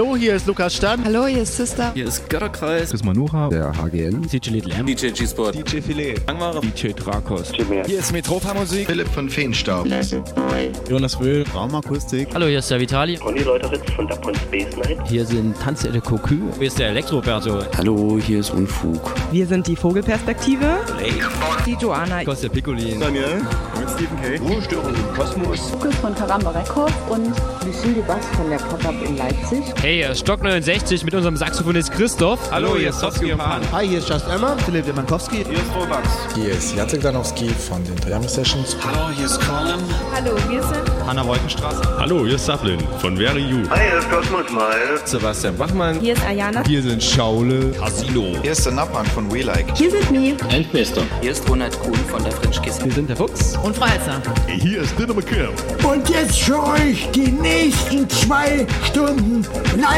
Hallo, hier ist Lukas Stan. Hallo, hier ist Sister. Hier ist Götterkreis. Chris Manuha. Der HGN. DJ Little M. DJ G-Sport. DJ Filet. Langware. DJ Drakos. Hier ist Metropa Musik. Philipp von Feenstaub. Jonas Wöhl. Raumakustik. Hallo, hier ist der Vitali. Conny Leuteritz von Dapon Space Night. Hier sind Tanze de Cocu. Hier ist der Elektroberto. Hallo, hier ist Unfug. Wir sind die Vogelperspektive. Die Joana. Kostja Piccolin. Daniel. Mit Stephen K. Ruhestörung im Kosmos. Lukas von Karamba Records und Lucille Bass von der Pop-Up in Leipzig. Hey, hier Stock 69 mit unserem Saxophonist Christoph. Hallo, hier ist Sofsky und Pan. Hi, hier ist Just Emma. Philipp Demankowski. Hier ist Robax. Hier ist Jacek Danowski von den Toyami Sessions. Hallo, hier ist Colin. Hallo, wir sind Hanna Wolkenstraße. Hallo, hier ist Sablin von Very You. Hi, hier ist Cosmos Mile. Sebastian Bachmann. Hier ist Ayana. Hier sind Schaule. Casino. Hier ist der Nappan von We Like. Hier sind Mi. Endmeister. Hier ist Ronald Kuhn von der French Kiss. Wir sind der Fuchs. Und Frau Elster. Hier ist Dinner McKim. Und jetzt für euch die nächsten zwei Stunden live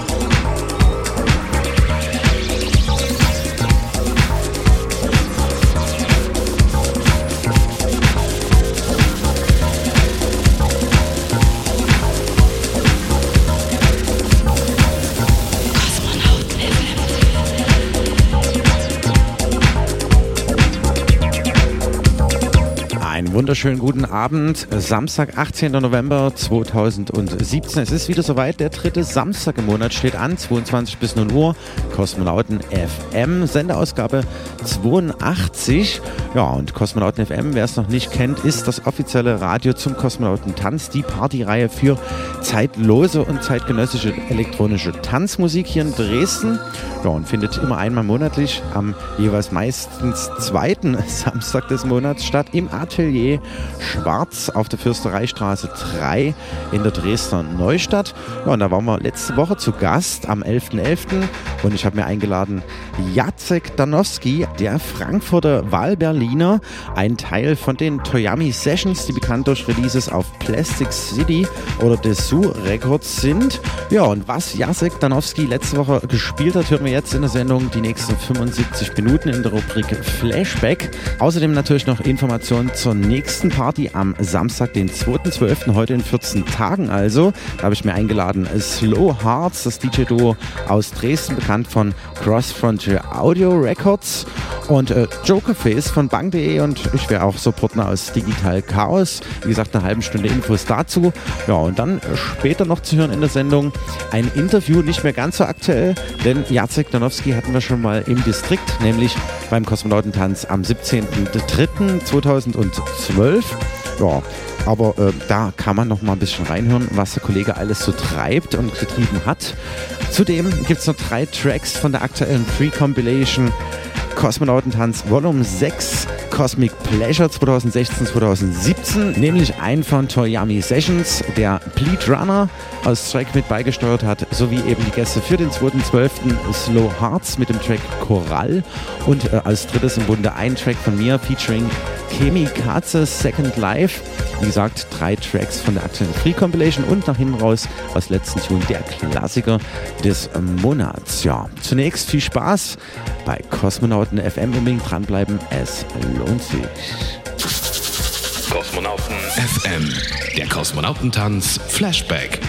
Wunderschönen guten Abend. Samstag, 18. November 2017. Es ist wieder soweit. Der dritte Samstag im Monat steht an. 22 bis 0 Uhr. Kosmonauten FM. Sendeausgabe 82. Ja, und Kosmonauten FM, wer es noch nicht kennt, ist das offizielle Radio zum Kosmonautentanz. Die Partyreihe für zeitlose und zeitgenössische elektronische Tanzmusik hier in Dresden. Ja, und findet immer einmal monatlich am jeweils meistens zweiten Samstag des Monats statt im Atelier Schwarz auf der Fürstereistraße 3 in der Dresdner Neustadt. Ja, und da waren wir letzte Woche zu Gast am 11.11. und ich habe mir eingeladen Jacek Danowski, der Frankfurter Wahlberliner, ein Teil von den Toyami Sessions, die bekannt durch Releases auf Plastic City oder Dessous Records sind. Ja, und was Jacek Danowski letzte Woche gespielt hat, hören wir jetzt in der Sendung die nächsten 75 Minuten in der Rubrik Flashback. Außerdem natürlich noch Informationen zur nächsten Party am Samstag, den 2.12., heute in 14 Tagen also. Da habe ich mir eingeladen Slow Hearts, das DJ-Duo aus Dresden, bekannt von Cross Frontier Audio Records und äh, Jokerface von Bang.de und ich wäre auch Supporter aus Digital Chaos. Wie gesagt, eine halbe Stunde Infos dazu. Ja, und dann äh, später noch zu hören in der Sendung ein Interview, nicht mehr ganz so aktuell, denn Jacek Danowski hatten wir schon mal im Distrikt, nämlich beim Kosmonautentanz am 17.03.2012. Ja, aber äh, da kann man noch mal ein bisschen reinhören, was der Kollege alles so treibt und getrieben hat. Zudem gibt es noch drei Tracks von der aktuellen Free-Compilation Kosmonautentanz Volume 6 Cosmic Pleasure 2016-2017, nämlich ein von Toyami Sessions, der Bleed Runner aus Track mit beigesteuert hat, sowie eben die Gäste für den 2.12. Slow Hearts mit dem Track Choral und äh, als drittes im Bunde ein Track von mir featuring Kemi Katze Second Life. Wie gesagt, drei Tracks von der aktuellen Free Compilation und nach hinten raus aus letzten Tune der Klassiker des Monats. Ja, zunächst viel Spaß bei Kosmonauten FM. Unbedingt dranbleiben, es lohnt sich. Kosmonauten FM, der Kosmonautentanz Flashback.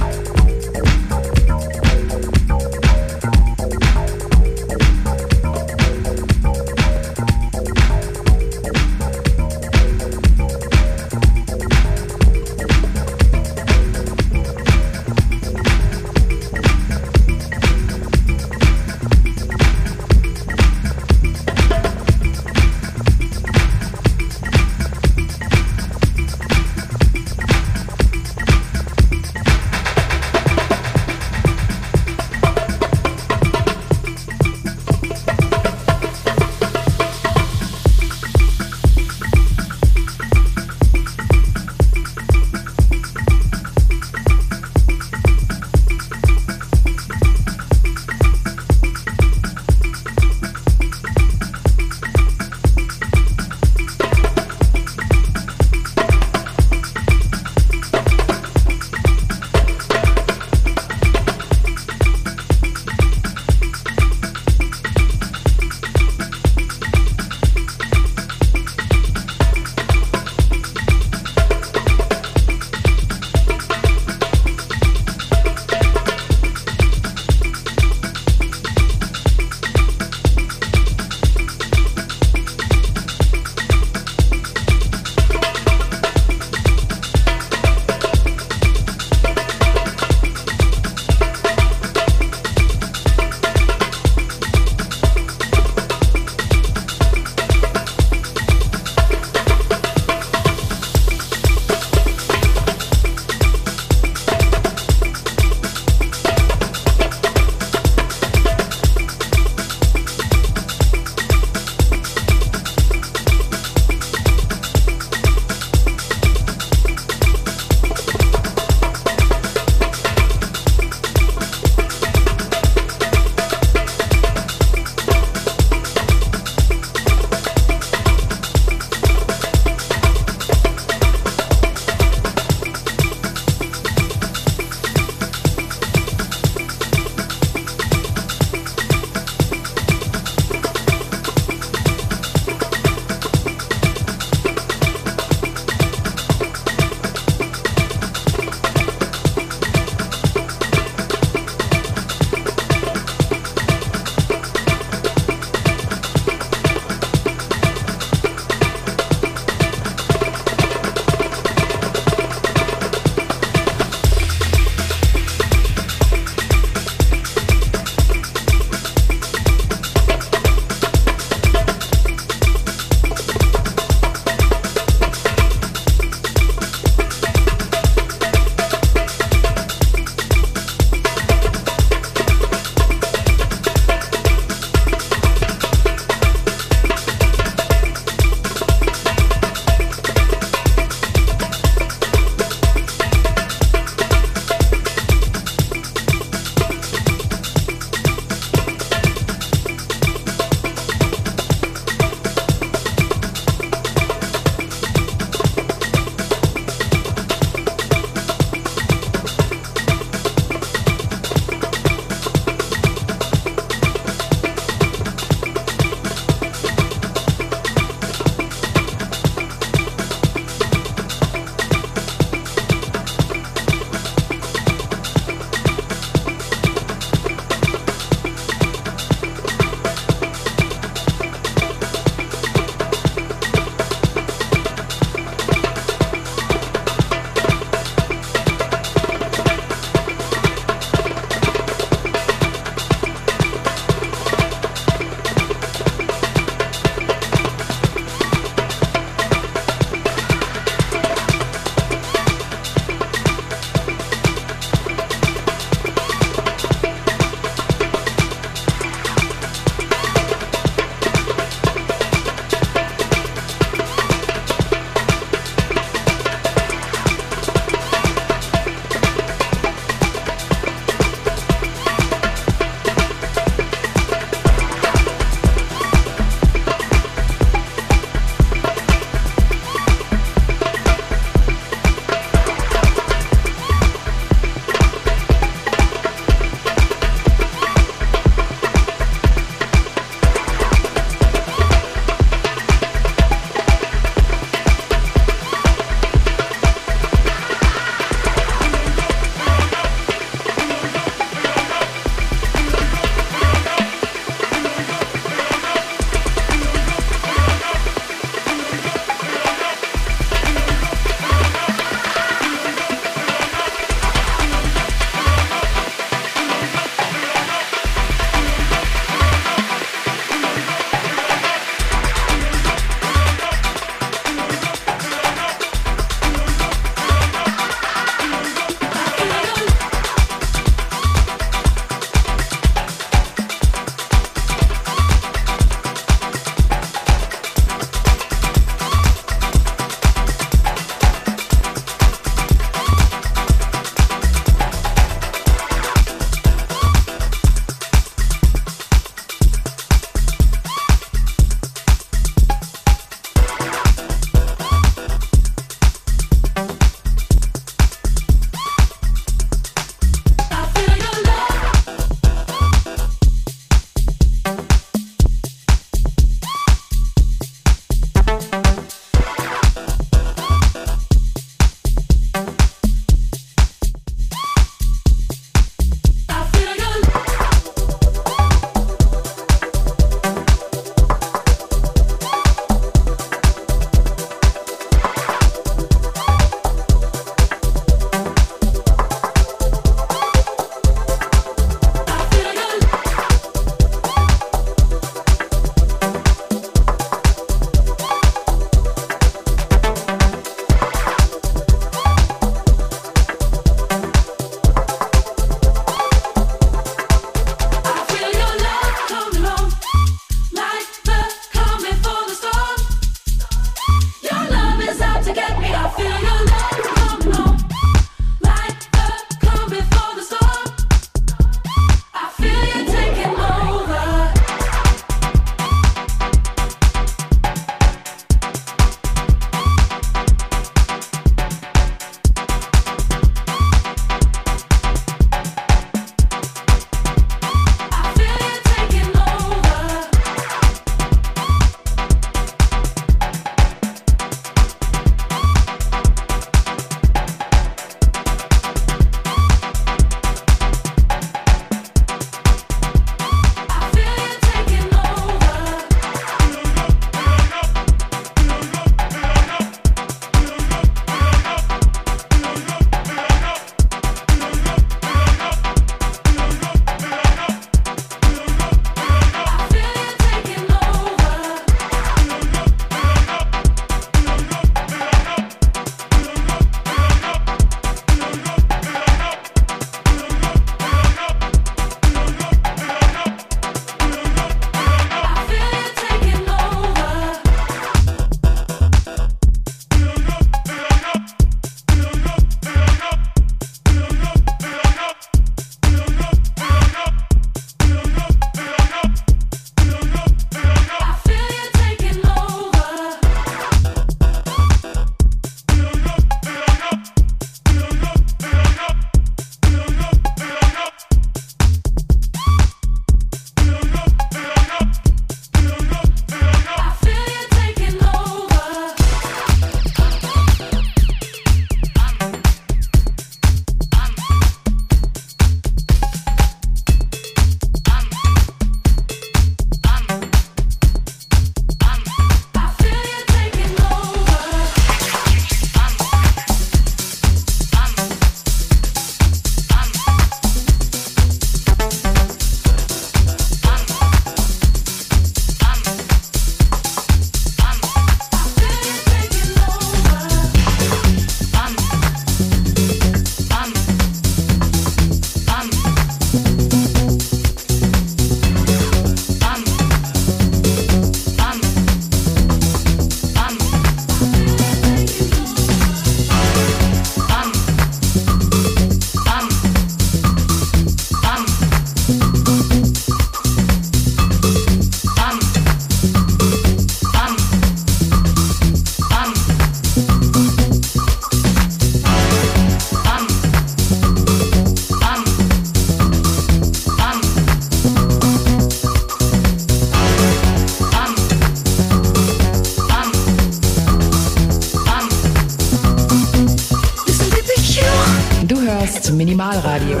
Hörst Minimalradio.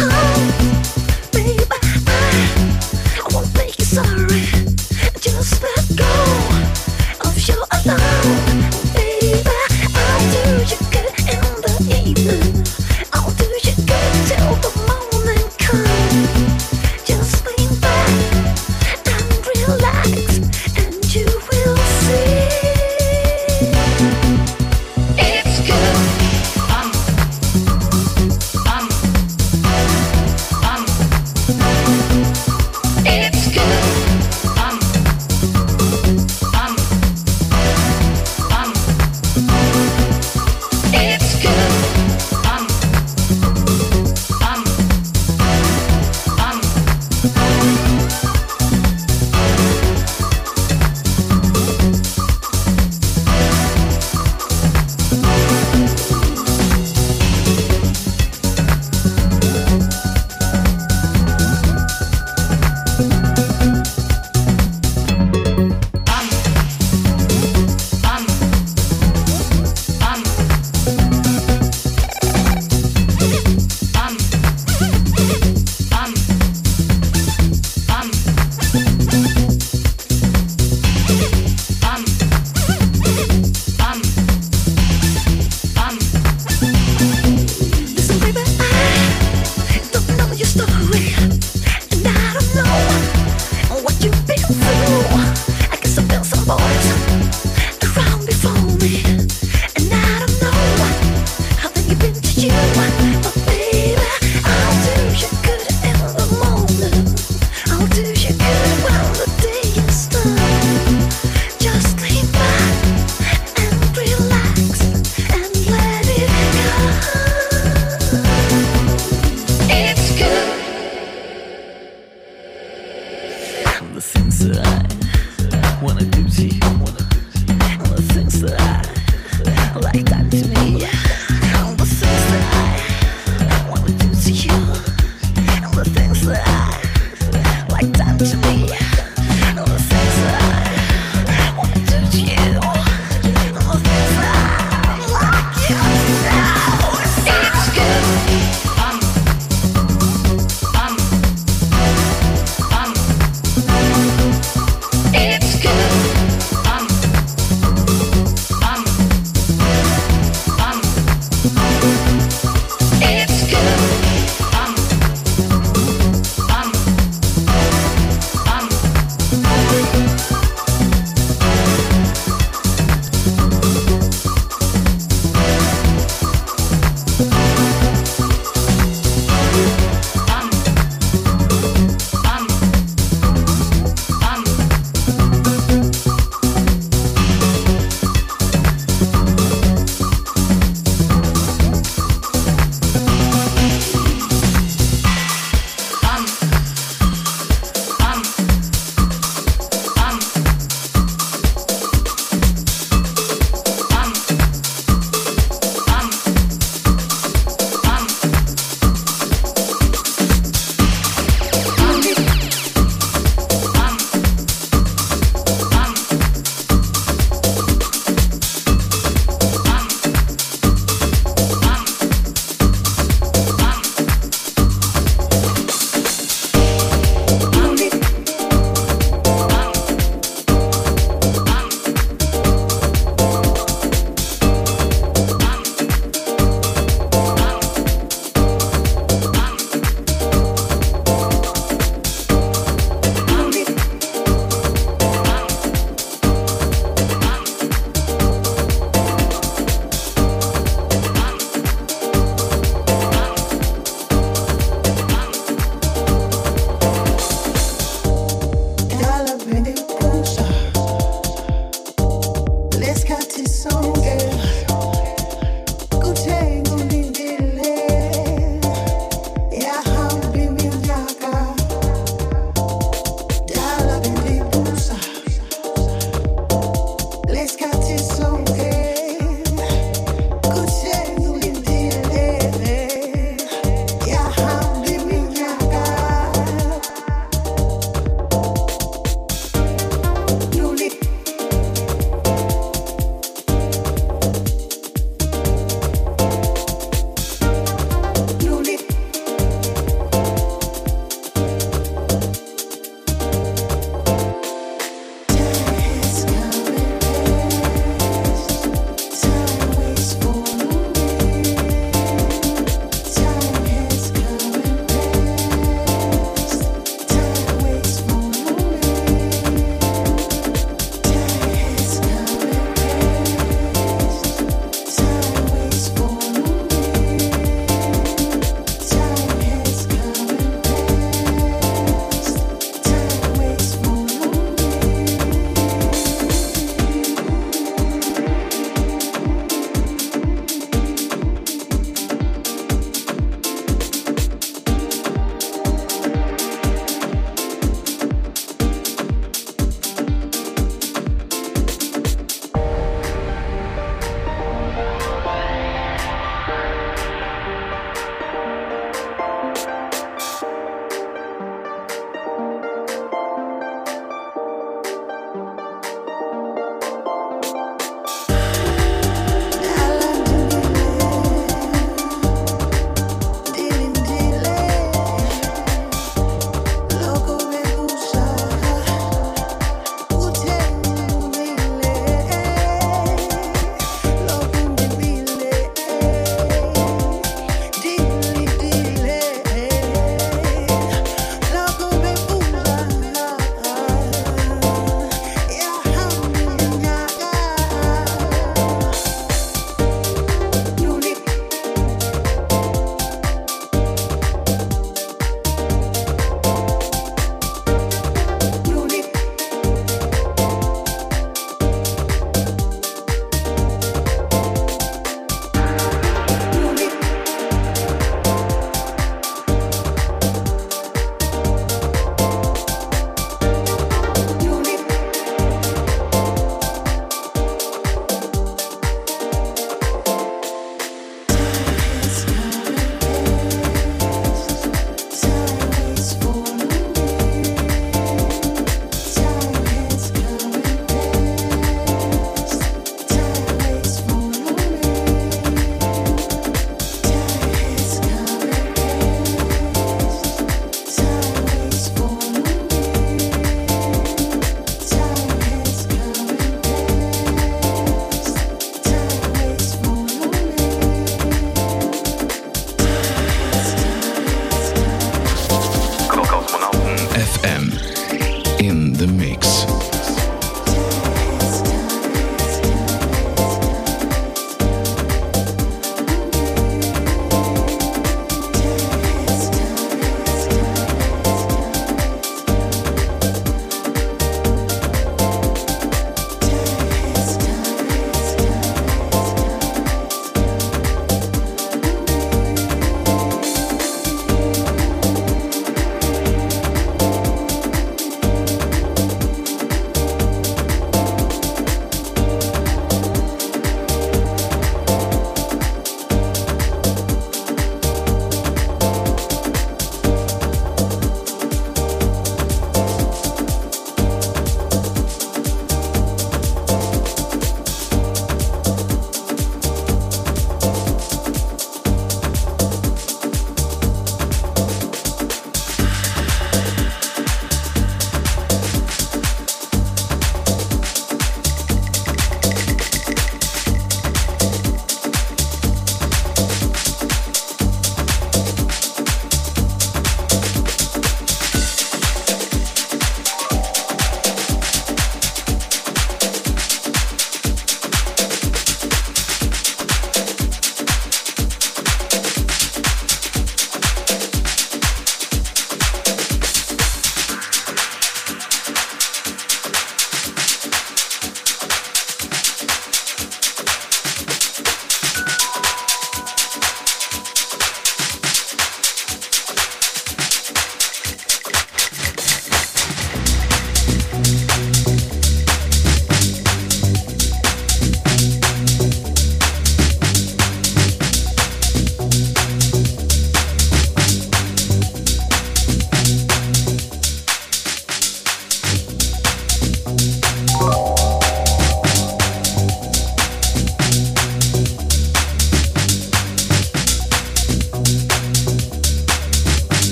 Sorry,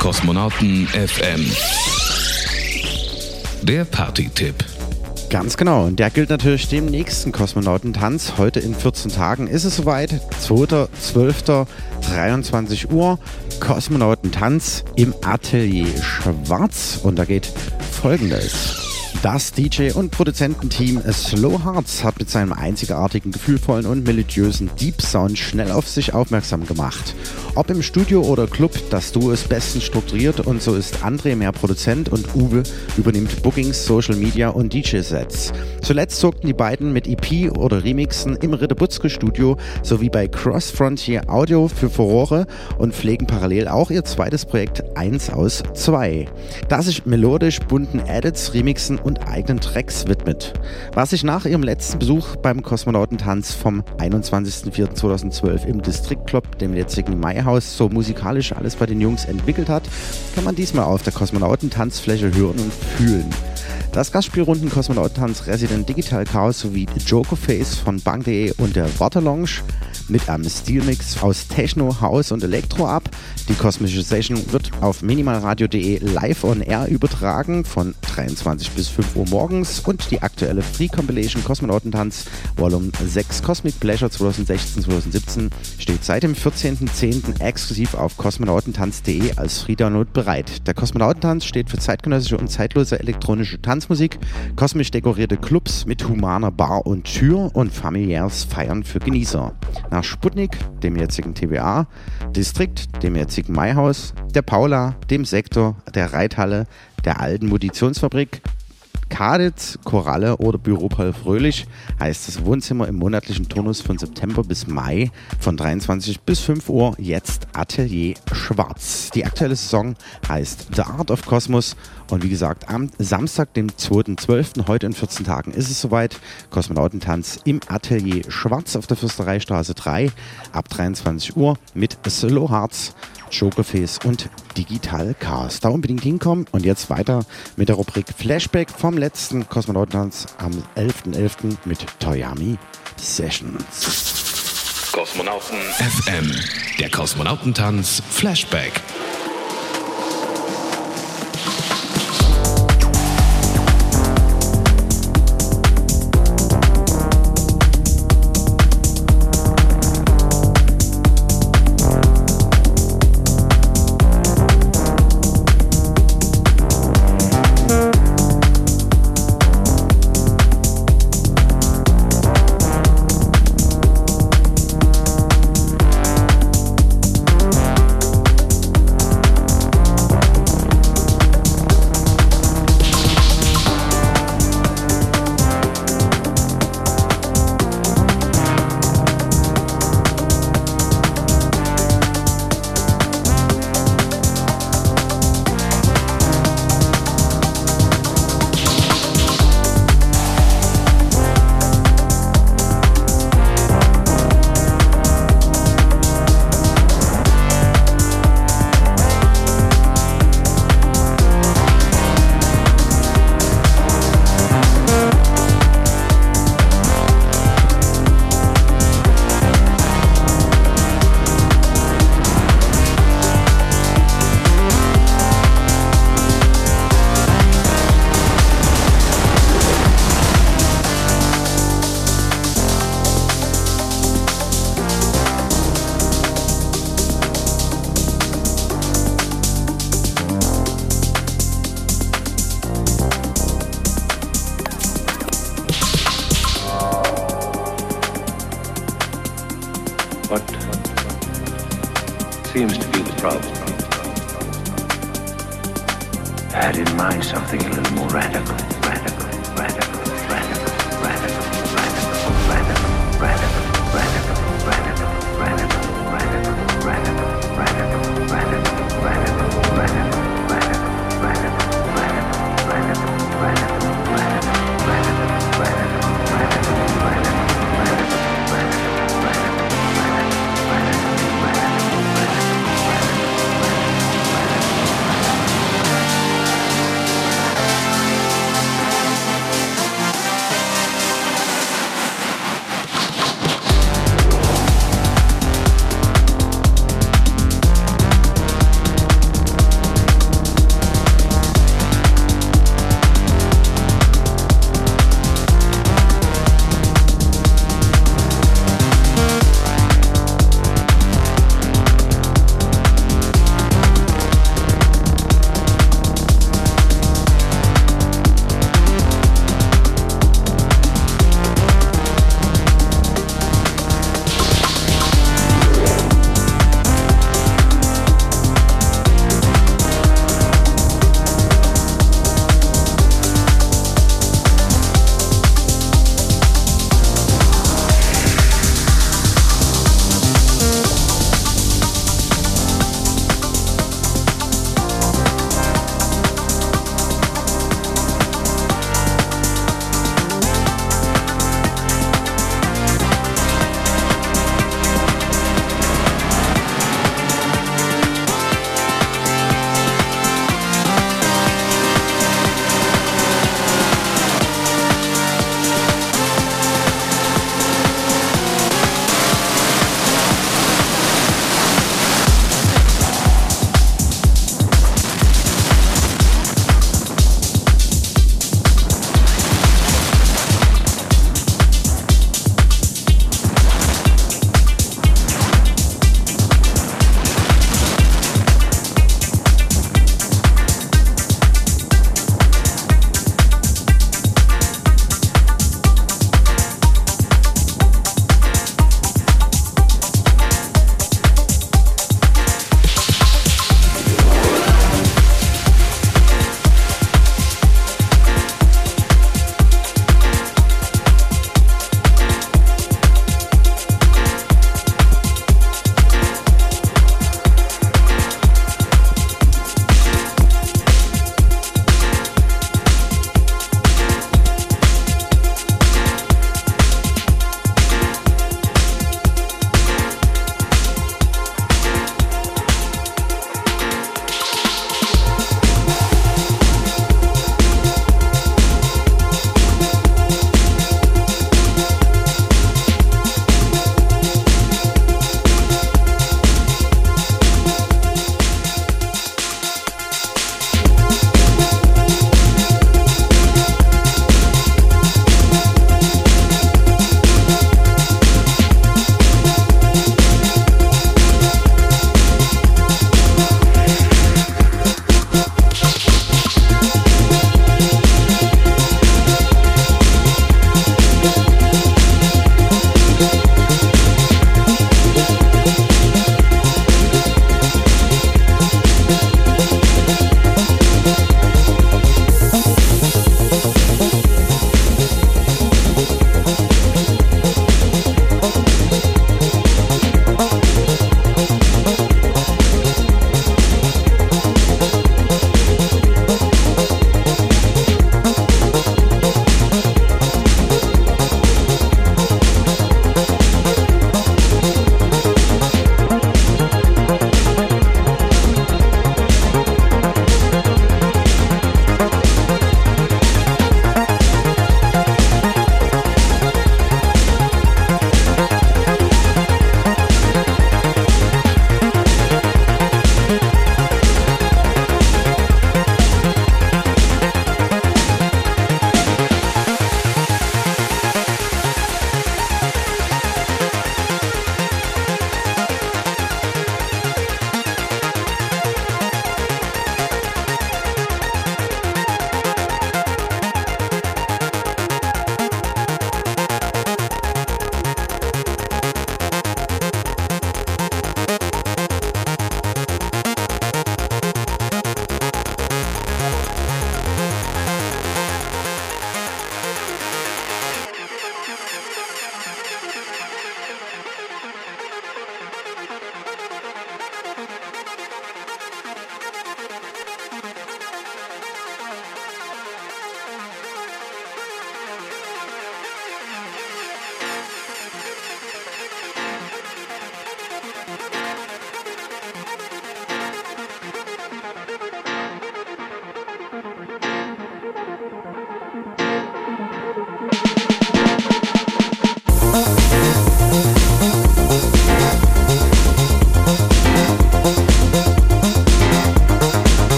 Kosmonauten FM. Der Party-Tipp. Ganz genau. Und der gilt natürlich dem nächsten Kosmonautentanz. Heute in 14 Tagen ist es soweit. 2.12.23 Uhr. Kosmonautentanz im Atelier Schwarz. Und da geht folgendes. Das DJ- und Produzententeam Slow Hearts hat mit seinem einzigartigen, gefühlvollen und melodiösen Deep Sound schnell auf sich aufmerksam gemacht. Ob im Studio oder Club, das Duo ist bestens strukturiert und so ist André mehr Produzent und Uwe übernimmt Bookings, Social Media und DJ-Sets. Zuletzt sorgten die beiden mit EP oder Remixen im Ritterbutzke Studio sowie bei Cross Frontier Audio für Furore und pflegen parallel auch ihr zweites Projekt 1 aus 2, das sich melodisch bunten Edits, Remixen und eigenen Tracks widmet. Was sich nach ihrem letzten Besuch beim Kosmonautentanz vom 21.04.2012 im District Club, dem jetzigen Maihaus, so musikalisch alles bei den Jungs entwickelt hat, kann man diesmal auf der Kosmonautentanzfläche hören und fühlen. Das Gastspielrunden Kosmonautentanz Resident Digital Chaos sowie Joker Face von Bang.de und der Waterlounge mit einem Stilmix aus Techno, House und Elektro ab. Die kosmische Session wird auf minimalradio.de live on air übertragen von 23 bis 5 Uhr morgens und die aktuelle Free Compilation Kosmonautentanz Volume 6 Cosmic Pleasure 2016-2017 steht seit dem 14.10. exklusiv auf kosmonautentanz.de als Free Download bereit. Der Kosmonautentanz steht für zeitgenössische und zeitlose elektronische Tanzmusik, kosmisch dekorierte Clubs mit humaner Bar und Tür und familiäres Feiern für Genießer. Nach Sputnik, dem jetzigen TVA, Distrikt, dem jetzigen Maihaus, der Paula, dem Sektor, der Reithalle, der alten Munitionsfabrik, Kaditz, Koralle oder Büro Paul Fröhlich heißt das Wohnzimmer im monatlichen Turnus von September bis Mai von 23 bis 5 Uhr jetzt Atelier Schwarz. Die aktuelle Saison heißt The Art of Cosmos und wie gesagt, am Samstag, dem 2.12., heute in 14 Tagen ist es soweit. Kosmonautentanz im Atelier Schwarz auf der Fürstereistraße 3 ab 23 Uhr mit Slow Hearts. Jokerface und Digital Chaos. Da unbedingt hinkommen und jetzt weiter mit der Rubrik Flashback vom letzten Kosmonautentanz am 11.11. .11. mit Toyami Sessions. Kosmonauten FM, der Kosmonautentanz Flashback.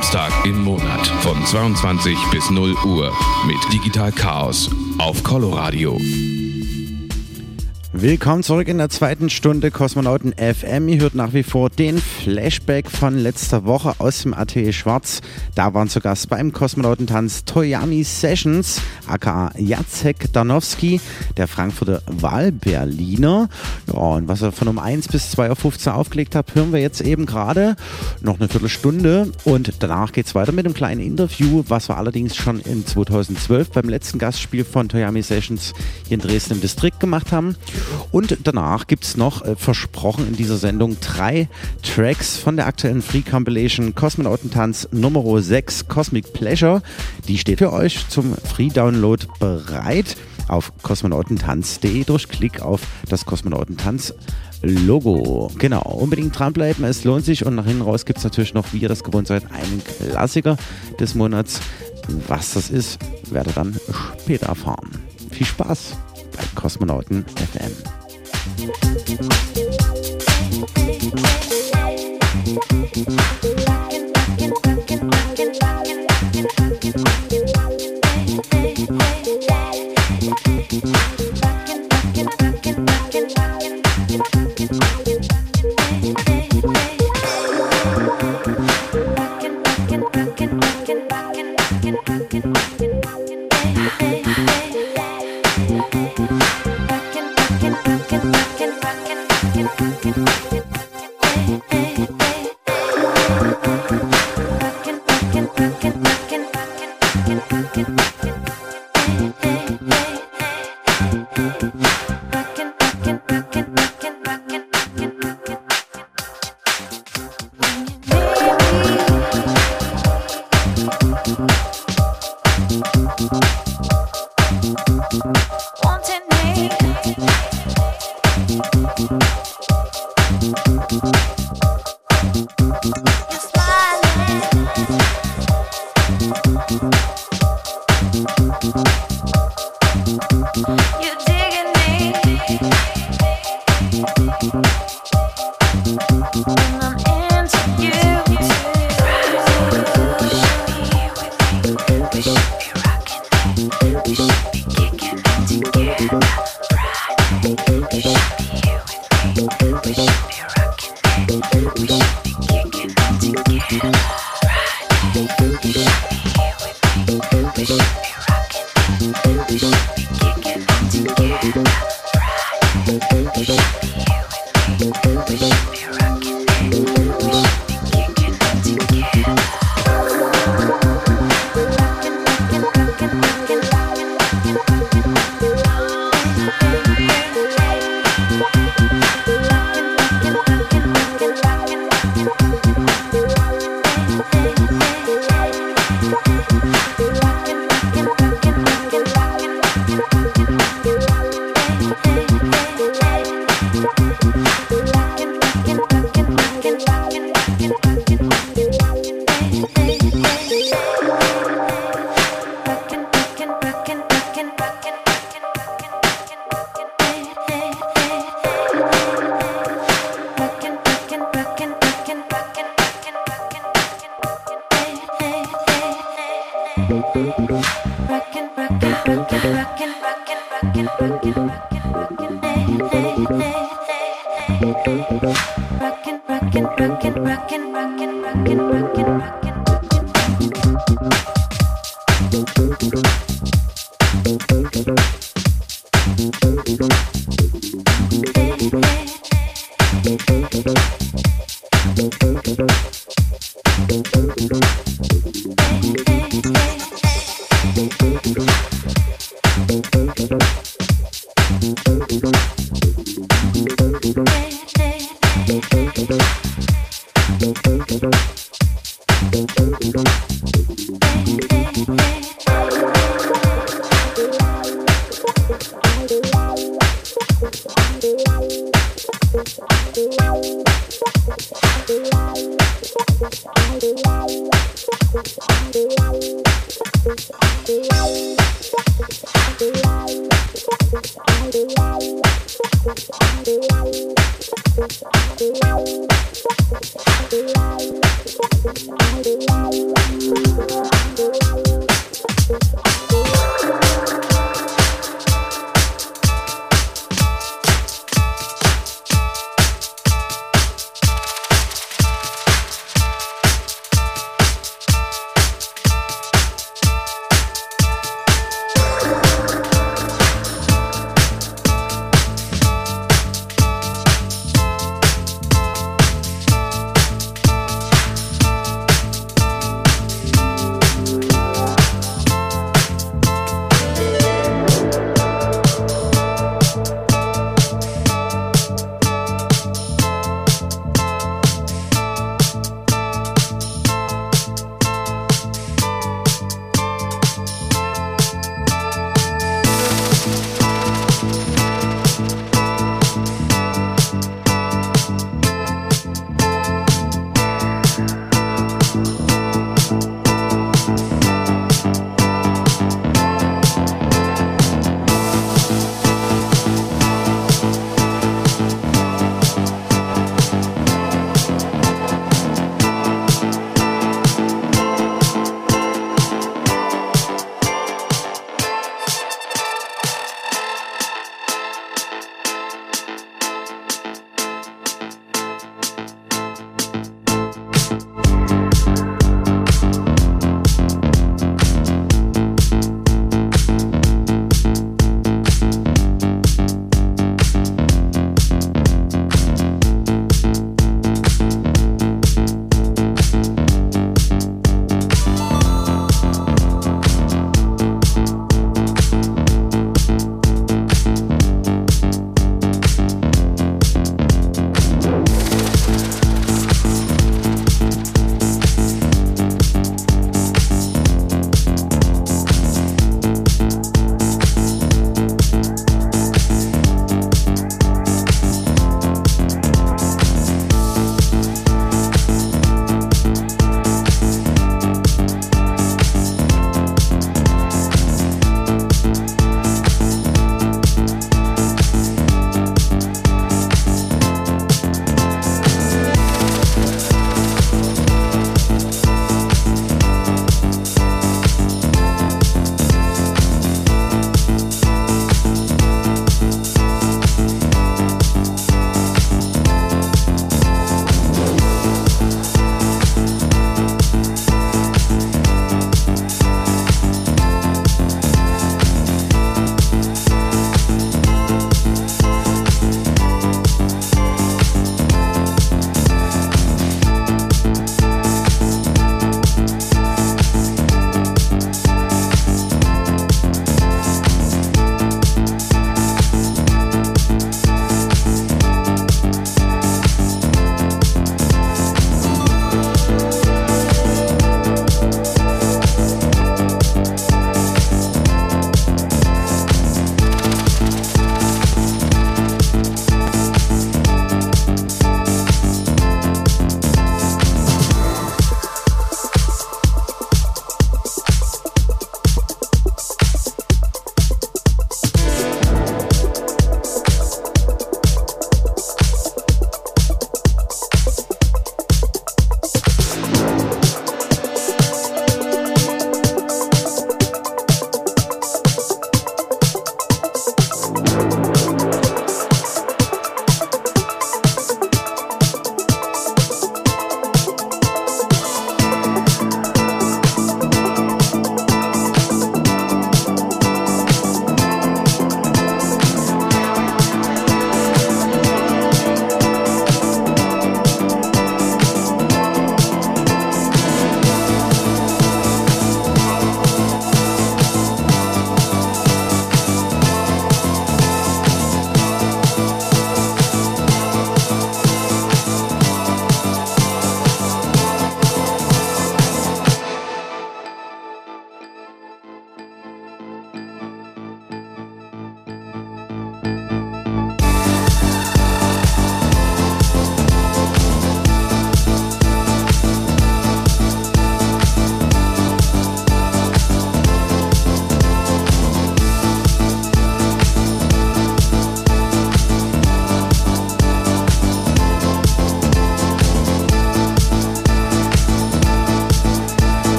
Samstag im Monat von 22 bis 0 Uhr mit Digital Chaos auf Coloradio. Willkommen zurück in der zweiten Stunde Kosmonauten FM. Ihr hört nach wie vor den Flashback von letzter Woche aus dem Atelier Schwarz. Da waren zu Gast beim Kosmonautentanz Toyami Sessions, aka Jacek Danowski, der Frankfurter Wahlberliner. Ja, und was er von um 1 bis 2.15 Uhr aufgelegt hat, hören wir jetzt eben gerade. Noch eine Viertelstunde und danach geht es weiter mit einem kleinen Interview, was wir allerdings schon in 2012 beim letzten Gastspiel von Toyami Sessions hier in Dresden im Distrikt gemacht haben. Und danach gibt es noch, äh, versprochen in dieser Sendung, drei Tracks von der aktuellen Free Compilation Kosmonautentanz Nummer 6 Cosmic Pleasure. Die steht für euch zum Free Download bereit auf kosmonautentanz.de durch Klick auf das Kosmonautentanz Logo. Genau, unbedingt dranbleiben, es lohnt sich und nach hinten raus gibt es natürlich noch, wie ihr das gewohnt seid, einen Klassiker des Monats. Was das ist, werdet ihr dann später erfahren. Viel Spaß bei Kosmonauten FM.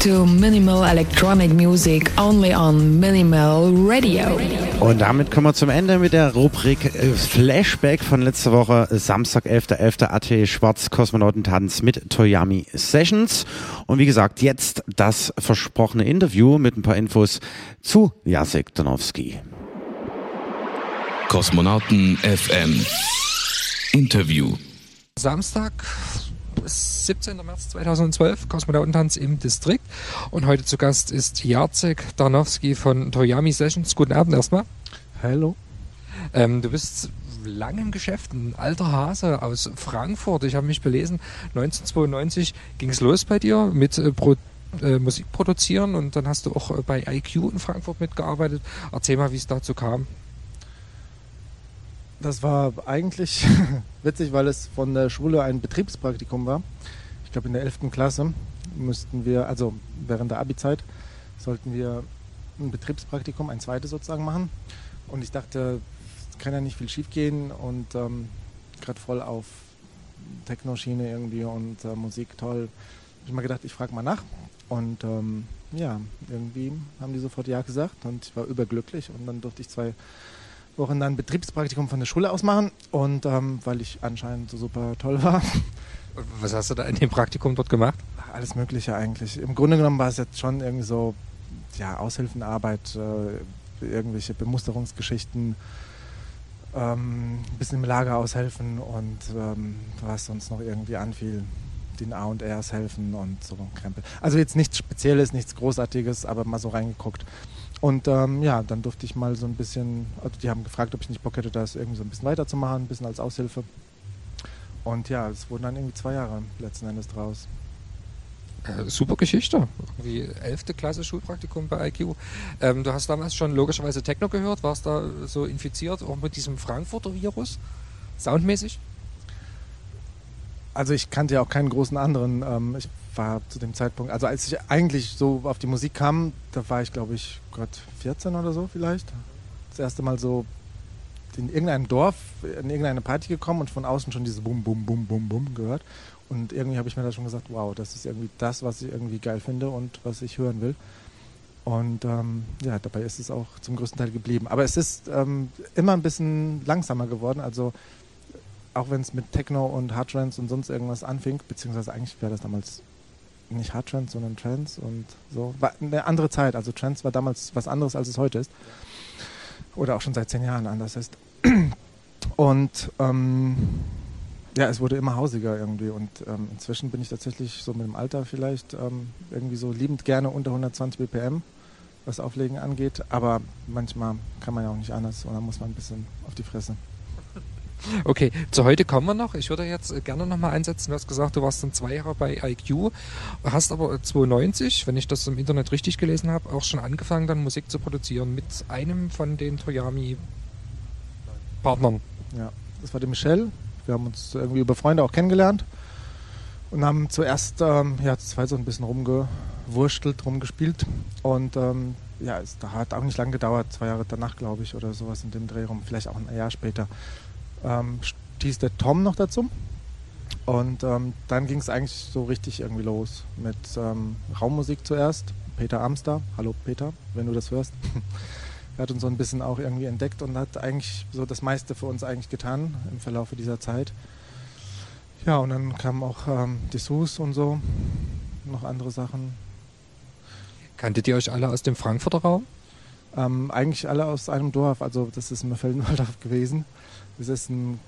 To Minimal Electronic Music only on Minimal Radio. Und damit kommen wir zum Ende mit der Rubrik äh, Flashback von letzter Woche, Samstag, 11.11. AT Schwarz Kosmonautentanz mit Toyami Sessions. Und wie gesagt, jetzt das versprochene Interview mit ein paar Infos zu Jacek Donowski. Kosmonauten FM Interview. Samstag, 17. März 2012, Kosmonautentanz im Distrikt. Und heute zu Gast ist Jacek Darnowski von Toyami Sessions. Guten Abend erstmal. Hallo. Ähm, du bist lange im Geschäft, ein alter Hase aus Frankfurt. Ich habe mich belesen, 1992 ging es los bei dir mit äh, Pro äh, Musik produzieren und dann hast du auch äh, bei IQ in Frankfurt mitgearbeitet. Erzähl mal, wie es dazu kam. Das war eigentlich witzig, weil es von der Schule ein Betriebspraktikum war. Ich glaube, in der 11. Klasse müssten wir, also während der Abi-Zeit, sollten wir ein Betriebspraktikum, ein zweites sozusagen machen. Und ich dachte, kann ja nicht viel schief gehen und ähm, gerade voll auf Techno-Schiene irgendwie und äh, Musik toll. Hab ich mal gedacht, ich frage mal nach. Und ähm, ja, irgendwie haben die sofort Ja gesagt und ich war überglücklich und dann durfte ich zwei Wochen dann Betriebspraktikum von der Schule aus machen und ähm, weil ich anscheinend so super toll war. Was hast du da in dem Praktikum dort gemacht? Alles Mögliche eigentlich. Im Grunde genommen war es jetzt schon irgendwie so, ja, Aushilfenarbeit, äh, irgendwelche Bemusterungsgeschichten, ähm, ein bisschen im Lager aushelfen und ähm, was sonst noch irgendwie anfiel, den A und Rs helfen und so Krempel. Also jetzt nichts Spezielles, nichts Großartiges, aber mal so reingeguckt. Und ähm, ja, dann durfte ich mal so ein bisschen, also die haben gefragt, ob ich nicht Bock hätte, das irgendwie so ein bisschen weiterzumachen, ein bisschen als Aushilfe. Und ja, es wurden dann irgendwie zwei Jahre letzten Endes draus. Äh, super Geschichte. Irgendwie 11. Klasse Schulpraktikum bei IQ. Ähm, du hast damals schon logischerweise Techno gehört, warst da so infiziert, auch mit diesem Frankfurter Virus, soundmäßig? Also ich kannte ja auch keinen großen anderen. Ähm, ich war zu dem Zeitpunkt, also als ich eigentlich so auf die Musik kam, da war ich glaube ich Gott 14 oder so vielleicht. Das erste Mal so in irgendeinem Dorf, in irgendeine Party gekommen und von außen schon dieses Bum, Bum, Bum, Bum, Bum gehört. Und irgendwie habe ich mir da schon gesagt, wow, das ist irgendwie das, was ich irgendwie geil finde und was ich hören will. Und ähm, ja, dabei ist es auch zum größten Teil geblieben. Aber es ist ähm, immer ein bisschen langsamer geworden. Also auch wenn es mit Techno und Hardtrance und sonst irgendwas anfing, beziehungsweise eigentlich war das damals nicht Hardtrance, sondern Trance und so. War eine andere Zeit. Also Trance war damals was anderes, als es heute ist. Oder auch schon seit zehn Jahren anders ist. Und ähm, ja, es wurde immer hausiger irgendwie. Und ähm, inzwischen bin ich tatsächlich so mit dem Alter vielleicht ähm, irgendwie so liebend gerne unter 120 BPM, was Auflegen angeht. Aber manchmal kann man ja auch nicht anders und dann muss man ein bisschen auf die Fresse. Okay, zu heute kommen wir noch. Ich würde jetzt gerne nochmal einsetzen. Du hast gesagt, du warst dann zwei Jahre bei IQ, hast aber 92, wenn ich das im Internet richtig gelesen habe, auch schon angefangen, dann Musik zu produzieren mit einem von den Toyami-Partnern. Ja, das war der Michel. Wir haben uns irgendwie über Freunde auch kennengelernt und haben zuerst ähm, ja, zu so ein bisschen rumgewurstelt, rumgespielt. Und ähm, ja, es hat auch nicht lange gedauert, zwei Jahre danach, glaube ich, oder sowas in dem Dreh rum, vielleicht auch ein Jahr später ähm, stieß der Tom noch dazu. Und ähm, dann ging es eigentlich so richtig irgendwie los mit ähm, Raummusik zuerst. Peter Amster, hallo Peter, wenn du das hörst. er hat uns so ein bisschen auch irgendwie entdeckt und hat eigentlich so das meiste für uns eigentlich getan im Verlauf dieser Zeit. Ja, und dann kamen auch ähm, Dessous und so, noch andere Sachen. Kanntet ihr euch alle aus dem Frankfurter Raum? Ähm, eigentlich alle aus einem Dorf, also das ist Mörfelden-Walldorf gewesen. Es ist ein,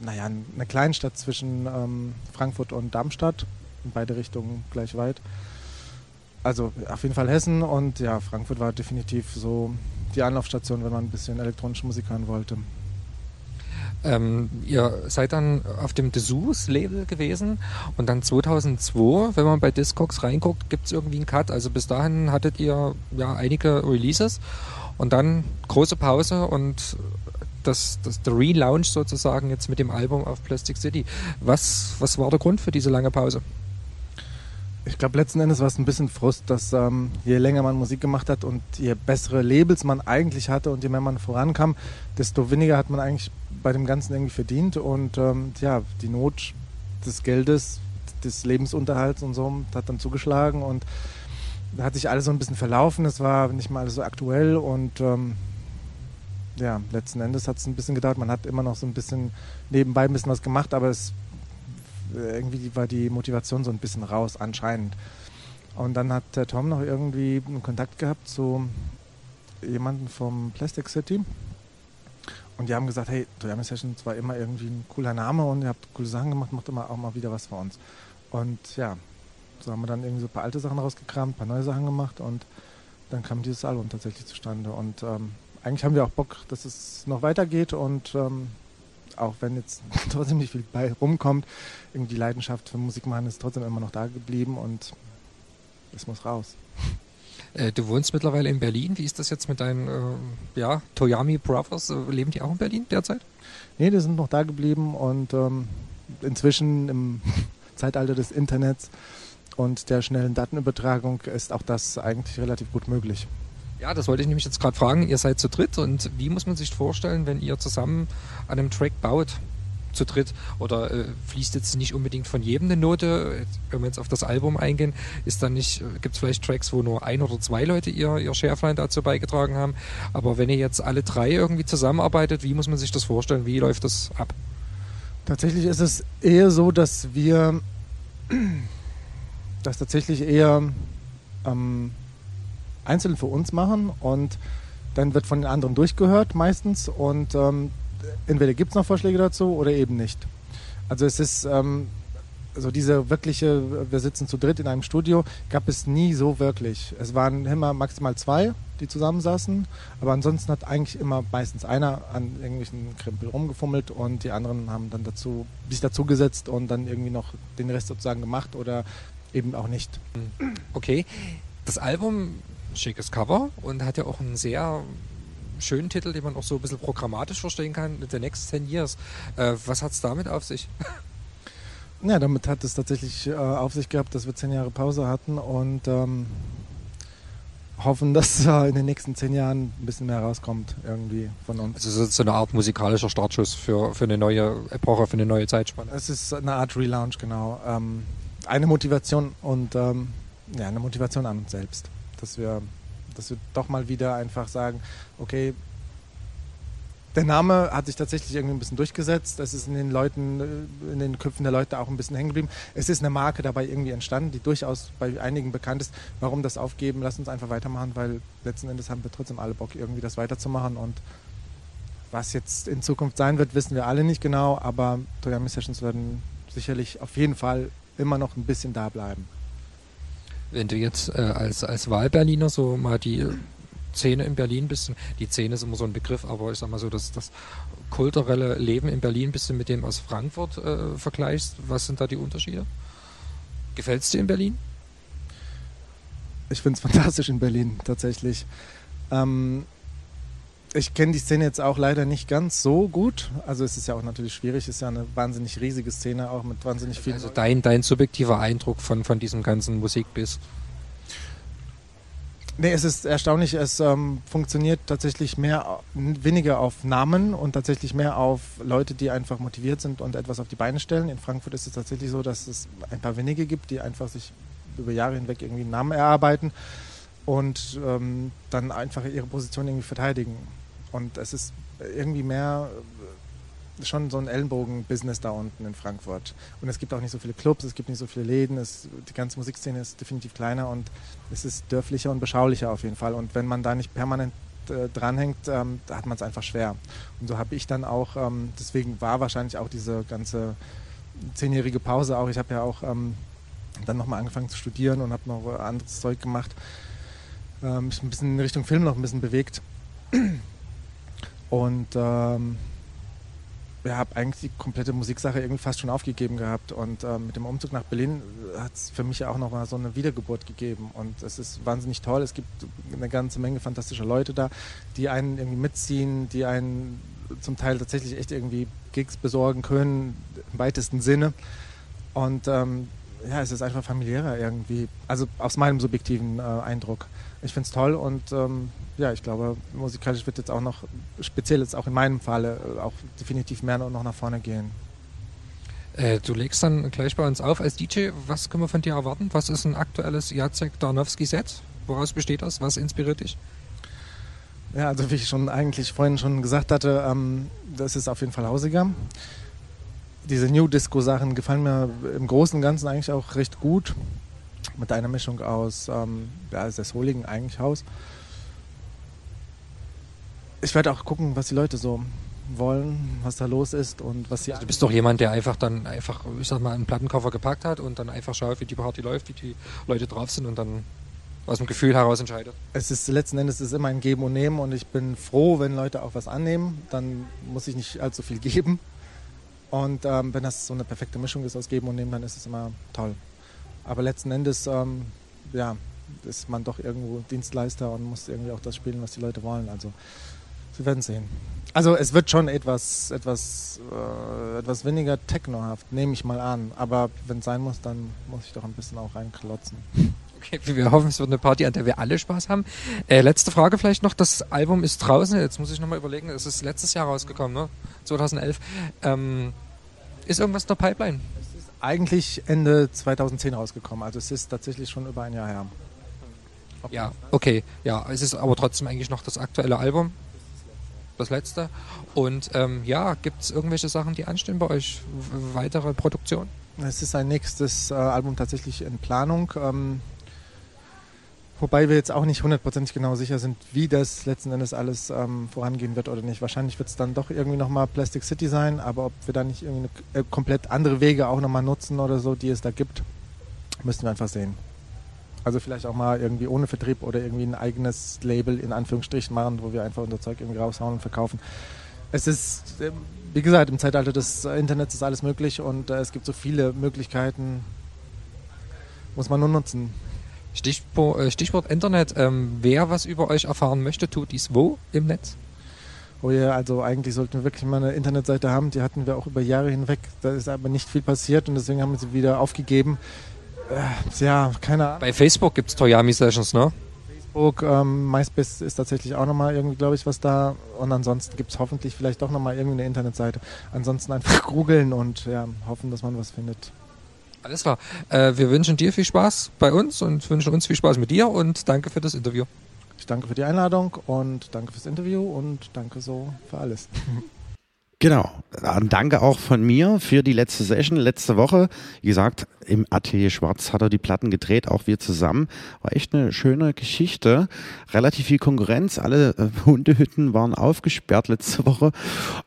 naja, eine Kleinstadt zwischen ähm, Frankfurt und Darmstadt, in beide Richtungen gleich weit. Also auf jeden Fall Hessen und ja, Frankfurt war definitiv so die Anlaufstation, wenn man ein bisschen elektronische Musik hören wollte. Ähm, ihr seid dann auf dem Dessous-Label gewesen und dann 2002, wenn man bei Discogs reinguckt, gibt es irgendwie einen Cut. Also bis dahin hattet ihr ja einige Releases und dann große Pause und das, das, der Relaunch sozusagen jetzt mit dem Album auf Plastic City. Was, was war der Grund für diese lange Pause? Ich glaube, letzten Endes war es ein bisschen Frust, dass ähm, je länger man Musik gemacht hat und je bessere Labels man eigentlich hatte und je mehr man vorankam, desto weniger hat man eigentlich bei dem Ganzen irgendwie verdient. Und ähm, ja, die Not des Geldes, des Lebensunterhalts und so hat dann zugeschlagen und da hat sich alles so ein bisschen verlaufen. Es war nicht mal alles so aktuell und ähm, ja, letzten Endes hat es ein bisschen gedauert. Man hat immer noch so ein bisschen nebenbei ein bisschen was gemacht, aber es irgendwie war die Motivation so ein bisschen raus, anscheinend. Und dann hat der Tom noch irgendwie einen Kontakt gehabt zu jemandem vom Plastic City. Und die haben gesagt, hey, Toyami Sessions war immer irgendwie ein cooler Name und ihr habt coole Sachen gemacht, macht immer auch mal wieder was für uns. Und ja, so haben wir dann irgendwie so ein paar alte Sachen rausgekramt, ein paar neue Sachen gemacht und dann kam dieses Album tatsächlich zustande. Und ähm, eigentlich haben wir auch Bock, dass es noch weitergeht und ähm, auch wenn jetzt trotzdem nicht viel bei rumkommt, irgendwie die Leidenschaft für Musik machen ist trotzdem immer noch da geblieben und es muss raus. Äh, du wohnst mittlerweile in Berlin. Wie ist das jetzt mit deinen äh, ja, Toyami Brothers? Äh, leben die auch in Berlin derzeit? Nee, die sind noch da geblieben und ähm, inzwischen im Zeitalter des Internets und der schnellen Datenübertragung ist auch das eigentlich relativ gut möglich. Ja, das wollte ich nämlich jetzt gerade fragen. Ihr seid zu dritt und wie muss man sich vorstellen, wenn ihr zusammen an einem Track baut? Zu dritt oder äh, fließt jetzt nicht unbedingt von jedem eine Note? Wenn wir jetzt auf das Album eingehen, ist dann nicht, gibt es vielleicht Tracks, wo nur ein oder zwei Leute ihr, ihr Schärflein dazu beigetragen haben. Aber wenn ihr jetzt alle drei irgendwie zusammenarbeitet, wie muss man sich das vorstellen? Wie läuft das ab? Tatsächlich ist es eher so, dass wir das tatsächlich eher ähm, einzeln für uns machen und dann wird von den anderen durchgehört meistens und ähm, entweder gibt es noch Vorschläge dazu oder eben nicht. Also es ist ähm, so diese wirkliche, wir sitzen zu dritt in einem Studio, gab es nie so wirklich. Es waren immer maximal zwei, die zusammensaßen, aber ansonsten hat eigentlich immer meistens einer an irgendwelchen Krempel rumgefummelt und die anderen haben dann dazu, sich dazugesetzt und dann irgendwie noch den Rest sozusagen gemacht oder eben auch nicht. Okay, das Album schickes Cover und hat ja auch einen sehr schönen Titel, den man auch so ein bisschen programmatisch verstehen kann, The Next 10 Years. Äh, was hat es damit auf sich? Ja, damit hat es tatsächlich äh, auf sich gehabt, dass wir zehn Jahre Pause hatten und ähm, hoffen, dass äh, in den nächsten zehn Jahren ein bisschen mehr rauskommt irgendwie von uns. Also es ist so eine Art musikalischer Startschuss für, für eine neue Epoche, für eine neue Zeitspanne. Es ist eine Art Relaunch, genau. Ähm, eine Motivation und ähm, ja, eine Motivation an uns selbst, dass wir, dass wir doch mal wieder einfach sagen, okay, der Name hat sich tatsächlich irgendwie ein bisschen durchgesetzt. Es ist in den Leuten, in den Köpfen der Leute auch ein bisschen hängen geblieben. Es ist eine Marke dabei irgendwie entstanden, die durchaus bei einigen bekannt ist. Warum das aufgeben? Lass uns einfach weitermachen, weil letzten Endes haben wir trotzdem alle Bock, irgendwie das weiterzumachen. Und was jetzt in Zukunft sein wird, wissen wir alle nicht genau. Aber Toyami Sessions werden sicherlich auf jeden Fall immer noch ein bisschen da bleiben. Wenn du jetzt äh, als, als Wahlberliner so mal die Szene in Berlin bisschen, die Szene ist immer so ein Begriff, aber ich sag mal so, dass das kulturelle Leben in Berlin ein bisschen mit dem aus Frankfurt äh, vergleichst, was sind da die Unterschiede? Gefällt es dir in Berlin? Ich finde es fantastisch in Berlin, tatsächlich. Ähm, ich kenne die Szene jetzt auch leider nicht ganz so gut. Also es ist ja auch natürlich schwierig, es ist ja eine wahnsinnig riesige Szene, auch mit wahnsinnig viel. Also dein, dein subjektiver Eindruck von, von diesem ganzen Musikbiss. Nee, es ist erstaunlich, es ähm, funktioniert tatsächlich mehr, weniger auf Namen und tatsächlich mehr auf Leute, die einfach motiviert sind und etwas auf die Beine stellen. In Frankfurt ist es tatsächlich so, dass es ein paar wenige gibt, die einfach sich über Jahre hinweg irgendwie einen Namen erarbeiten und ähm, dann einfach ihre Position irgendwie verteidigen. Und es ist irgendwie mehr schon so ein Ellenbogen-Business da unten in Frankfurt. Und es gibt auch nicht so viele Clubs, es gibt nicht so viele Läden, es, die ganze Musikszene ist definitiv kleiner und es ist dörflicher und beschaulicher auf jeden Fall. Und wenn man da nicht permanent äh, dranhängt, ähm, da hat man es einfach schwer. Und so habe ich dann auch, ähm, deswegen war wahrscheinlich auch diese ganze zehnjährige Pause auch, ich habe ja auch ähm, dann nochmal angefangen zu studieren und habe noch anderes Zeug gemacht, ähm, mich ein bisschen in Richtung Film noch ein bisschen bewegt. Und ähm, ja, habe eigentlich die komplette Musiksache irgendwie fast schon aufgegeben gehabt. Und ähm, mit dem Umzug nach Berlin hat es für mich auch nochmal so eine Wiedergeburt gegeben. Und es ist wahnsinnig toll. Es gibt eine ganze Menge fantastischer Leute da, die einen irgendwie mitziehen, die einen zum Teil tatsächlich echt irgendwie Gigs besorgen können, im weitesten Sinne. Und ähm, ja, es ist einfach familiärer irgendwie. Also aus meinem subjektiven äh, Eindruck. Ich finde es toll und ähm, ja, ich glaube, musikalisch wird jetzt auch noch, speziell jetzt auch in meinem Falle, auch definitiv mehr noch nach vorne gehen. Äh, du legst dann gleich bei uns auf als DJ. Was können wir von dir erwarten? Was ist ein aktuelles Jacek Darnowski-Set? Woraus besteht das? Was inspiriert dich? Ja, also wie ich schon eigentlich vorhin schon gesagt hatte, ähm, das ist auf jeden Fall hausiger. Diese New Disco-Sachen gefallen mir im Großen und Ganzen eigentlich auch recht gut. Mit einer Mischung aus, ähm, ja, sehr souligen eigentlich Haus. Ich werde auch gucken, was die Leute so wollen, was da los ist und was sie. Du bist doch jemand, der einfach dann einfach, ich sag mal, einen Plattenkoffer gepackt hat und dann einfach schaut, wie die Party läuft, wie die Leute drauf sind und dann aus dem Gefühl heraus entscheidet. Es ist letzten Endes ist immer ein Geben und Nehmen und ich bin froh, wenn Leute auch was annehmen. Dann muss ich nicht allzu viel geben. Und ähm, wenn das so eine perfekte Mischung ist aus Geben und Nehmen, dann ist es immer toll. Aber letzten Endes, ähm, ja, ist man doch irgendwo Dienstleister und muss irgendwie auch das spielen, was die Leute wollen. Also wir werden sehen. Also es wird schon etwas, etwas, äh, etwas weniger technohaft, nehme ich mal an. Aber wenn es sein muss, dann muss ich doch ein bisschen auch reinklotzen. Okay, wir hoffen, es wird eine Party, an der wir alle Spaß haben. Äh, letzte Frage vielleicht noch. Das Album ist draußen. Jetzt muss ich nochmal überlegen. Es ist letztes Jahr rausgekommen, ne? 2011. Ähm, ist irgendwas in der Pipeline? Eigentlich Ende 2010 rausgekommen. Also es ist tatsächlich schon über ein Jahr her. Ja, okay. Ja, es ist aber trotzdem eigentlich noch das aktuelle Album. Das letzte. Und ähm, ja, gibt es irgendwelche Sachen, die anstehen bei euch? W weitere Produktion? Es ist ein nächstes äh, Album tatsächlich in Planung. Ähm, wobei wir jetzt auch nicht hundertprozentig genau sicher sind, wie das letzten Endes alles ähm, vorangehen wird oder nicht. Wahrscheinlich wird es dann doch irgendwie nochmal Plastic City sein, aber ob wir da nicht irgendwie eine, äh, komplett andere Wege auch nochmal nutzen oder so, die es da gibt, müssen wir einfach sehen. Also vielleicht auch mal irgendwie ohne Vertrieb oder irgendwie ein eigenes Label in Anführungsstrichen machen, wo wir einfach unser Zeug irgendwie raushauen und verkaufen. Es ist, äh, wie gesagt, im Zeitalter des äh, Internets ist alles möglich und äh, es gibt so viele Möglichkeiten, muss man nur nutzen. Stichwort, äh, Stichwort Internet. Ähm, wer was über euch erfahren möchte, tut dies wo im Netz? Oh ja, also eigentlich sollten wir wirklich mal eine Internetseite haben. Die hatten wir auch über Jahre hinweg. Da ist aber nicht viel passiert und deswegen haben wir sie wieder aufgegeben. Äh, ja, keine Ahnung. Bei Facebook gibt es Toyami Sessions, ne? Facebook, ähm, MySpace ist tatsächlich auch nochmal irgendwie, glaube ich, was da. Und ansonsten gibt es hoffentlich vielleicht doch nochmal irgendwie eine Internetseite. Ansonsten einfach googeln und ja, hoffen, dass man was findet. Alles klar. Äh, wir wünschen dir viel Spaß bei uns und wünschen uns viel Spaß mit dir und danke für das Interview. Ich danke für die Einladung und danke fürs Interview und danke so für alles. Genau. Danke auch von mir für die letzte Session, letzte Woche. Wie gesagt, im Atelier Schwarz hat er die Platten gedreht, auch wir zusammen. War echt eine schöne Geschichte. Relativ viel Konkurrenz. Alle äh, Hundehütten waren aufgesperrt letzte Woche.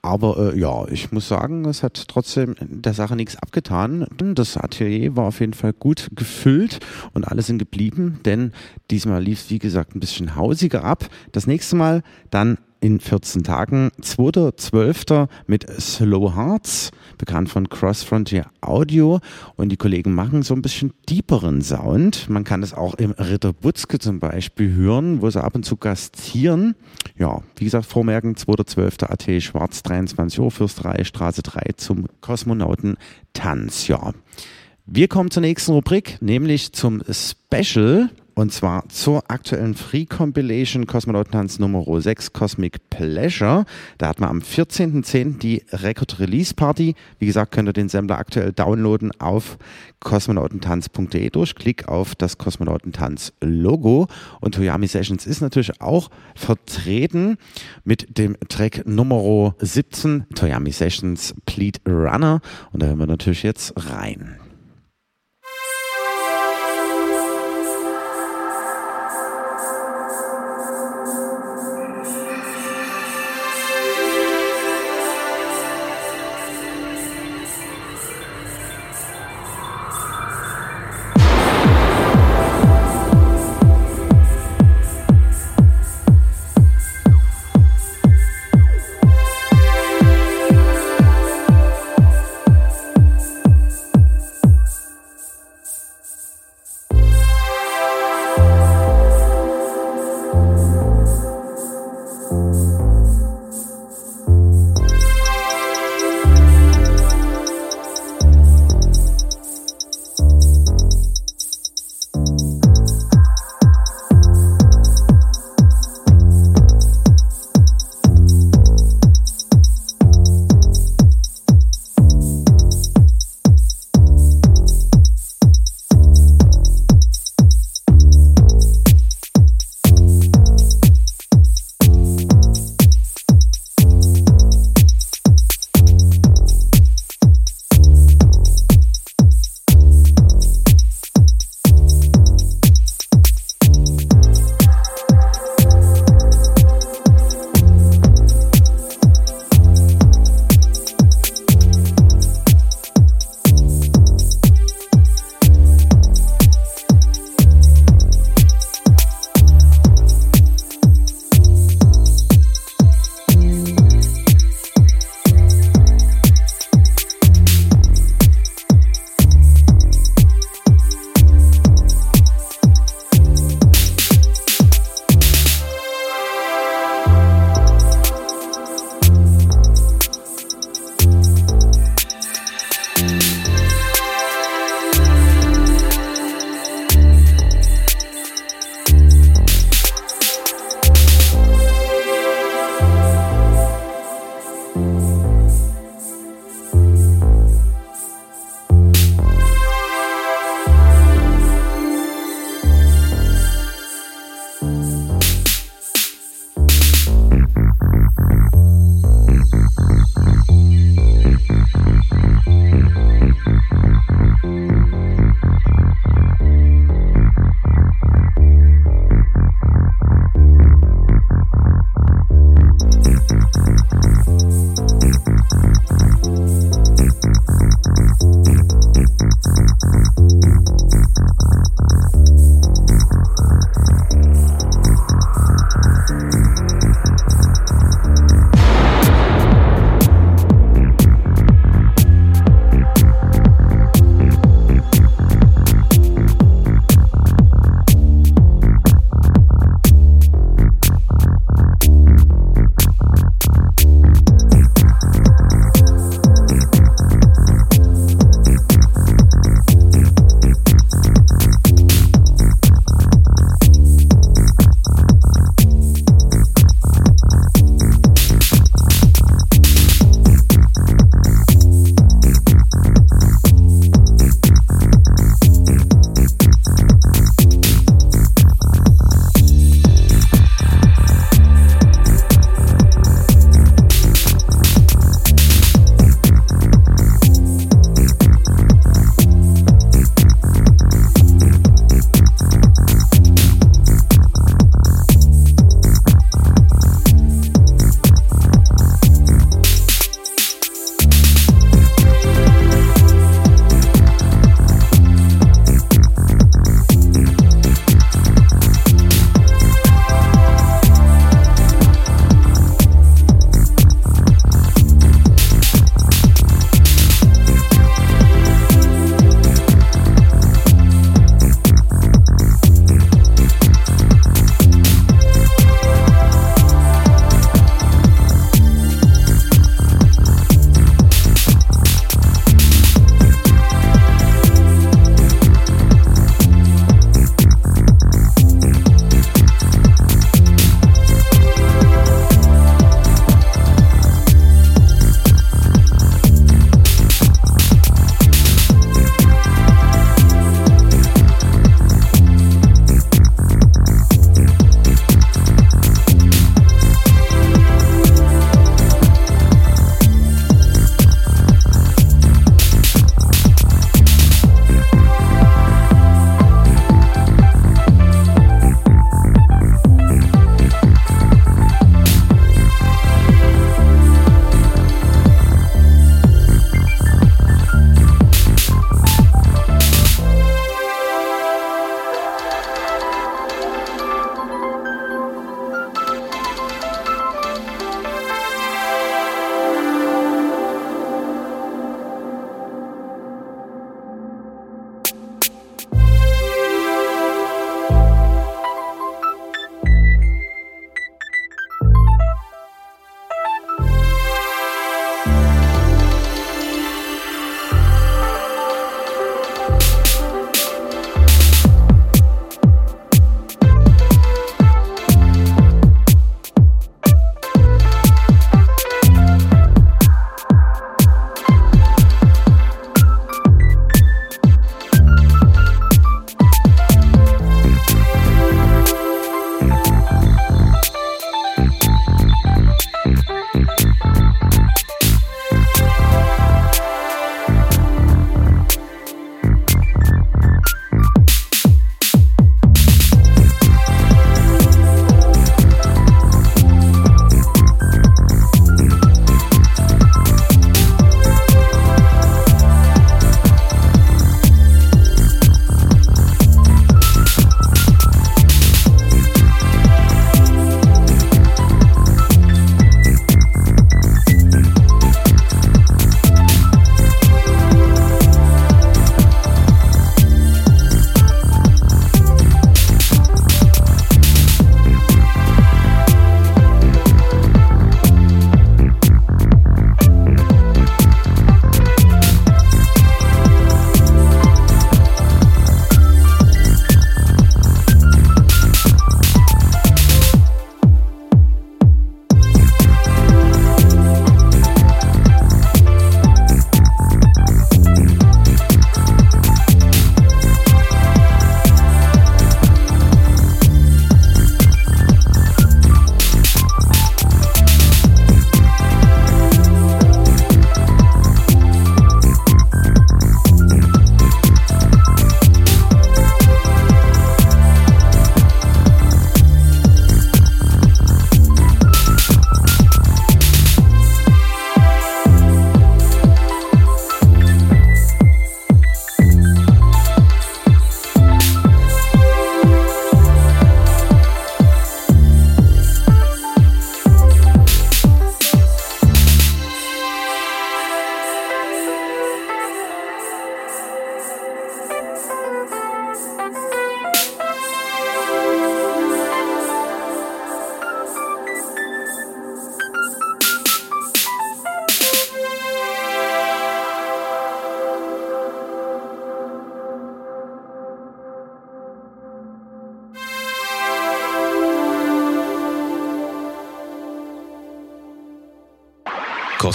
Aber äh, ja, ich muss sagen, es hat trotzdem der Sache nichts abgetan. Das Atelier war auf jeden Fall gut gefüllt und alle sind geblieben, denn diesmal lief es, wie gesagt, ein bisschen hausiger ab. Das nächste Mal dann in 14 Tagen, 2.12. mit Slow Hearts, bekannt von Cross Frontier Audio. Und die Kollegen machen so ein bisschen deeperen Sound. Man kann es auch im Ritter Butzke zum Beispiel hören, wo sie ab und zu gastieren. Ja, wie gesagt, vormerken, 2.12. AT Schwarz, 23 Uhr, Fürsterei, Straße 3 zum Kosmonautentanz. Ja. Wir kommen zur nächsten Rubrik, nämlich zum Special. Und zwar zur aktuellen Free Compilation Kosmonautentanz Nummer 6 Cosmic Pleasure. Da hat man am 14.10. die Record Release Party. Wie gesagt, könnt ihr den Sampler aktuell downloaden auf kosmonautentanz.de durch Klick auf das Kosmonautentanz Logo. Und Toyami Sessions ist natürlich auch vertreten mit dem Track Nummer 17 Toyami Sessions Pleat Runner. Und da hören wir natürlich jetzt rein.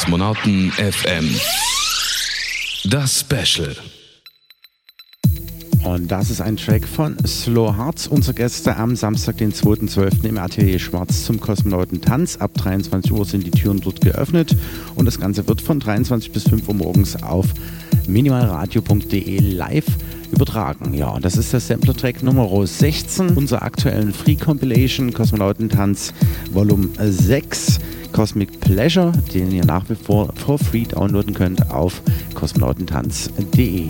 Kosmonauten FM. Das Special. Und das ist ein Track von Slow Hearts, unsere Gäste am Samstag, den 2.12. im Atelier Schwarz zum Kosmonautentanz. Ab 23 Uhr sind die Türen dort geöffnet und das Ganze wird von 23 bis 5 Uhr morgens auf minimalradio.de live übertragen. Ja, das ist der Sampler-Track Nummer 16 unserer aktuellen Free Compilation Kosmonautentanz Volume 6 Cosmic Pleasure, den ihr nach wie vor for free downloaden könnt auf kosmonautentanz.de.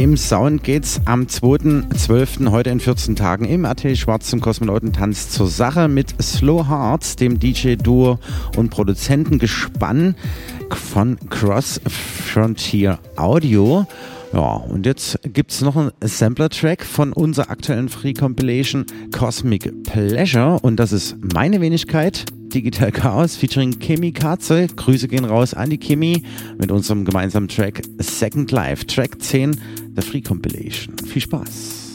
dem Sound geht's am 2.12. heute in 14 Tagen im RT Schwarz zum Kosmonautentanz zur Sache mit Slow Hearts, dem DJ-Duo und Produzentengespann von Cross Frontier Audio. Ja, und jetzt gibt's noch einen Sampler-Track von unserer aktuellen Free Compilation Cosmic Pleasure und das ist meine Wenigkeit, Digital Chaos featuring Kimi Katze. Grüße gehen raus an die Kimi mit unserem gemeinsamen Track Second Life, Track 10 der Free Compilation. Viel Spaß.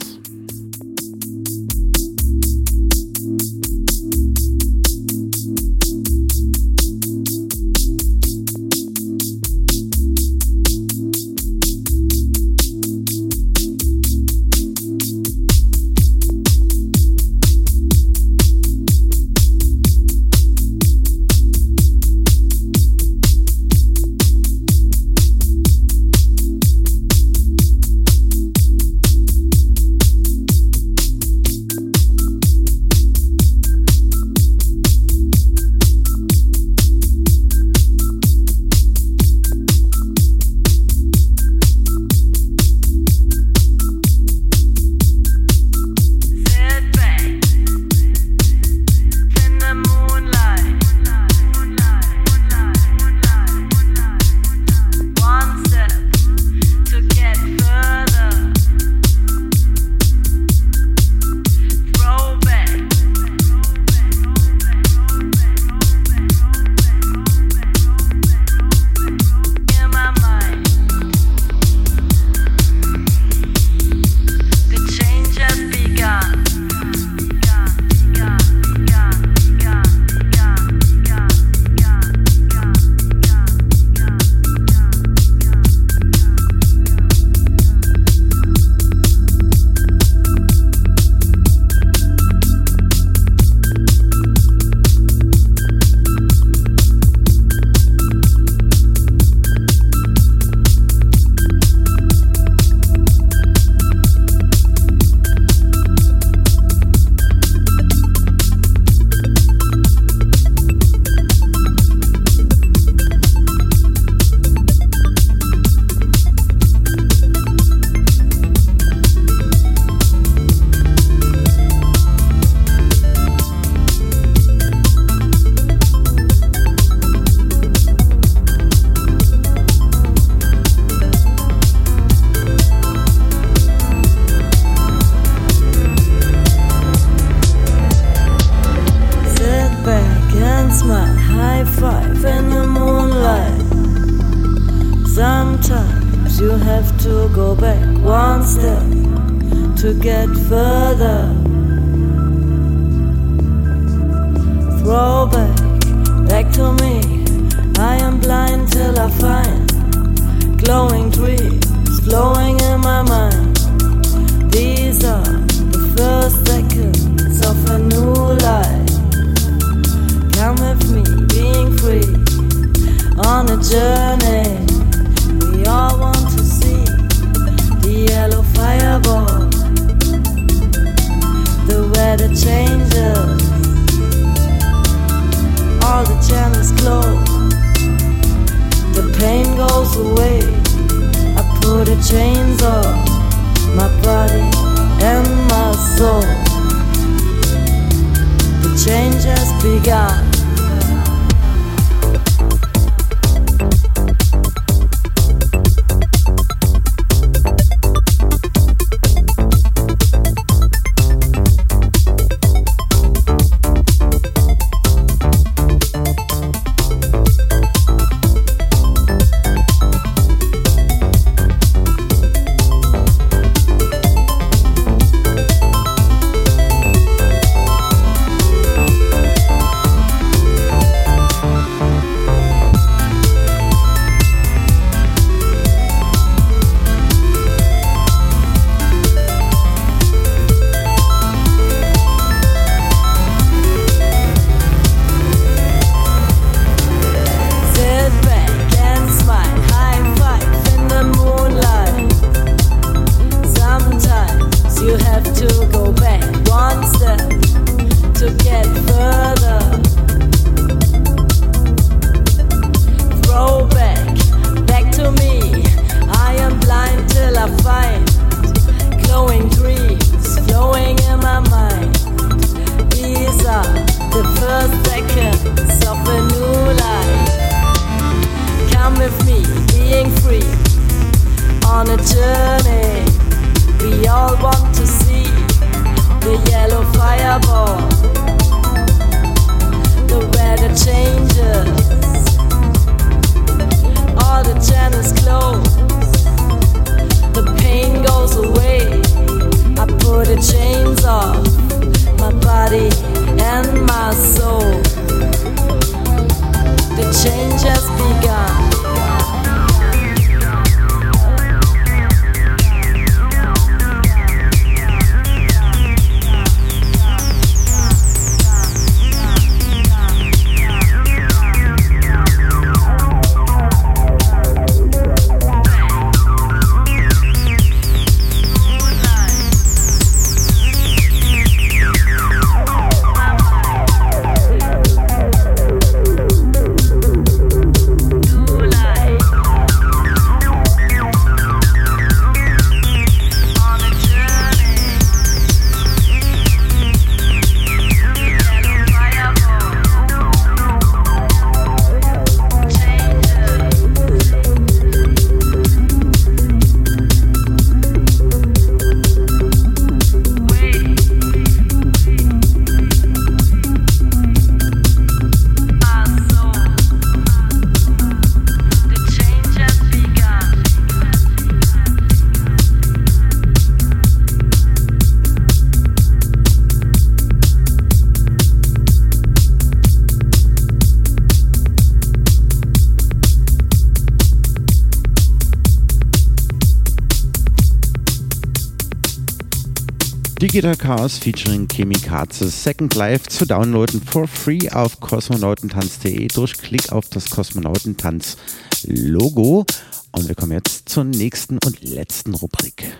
Digital Chaos featuring Chemikaze Second Life zu downloaden for free auf kosmonautentanz.de durch Klick auf das Kosmonautentanz Logo. Und wir kommen jetzt zur nächsten und letzten Rubrik.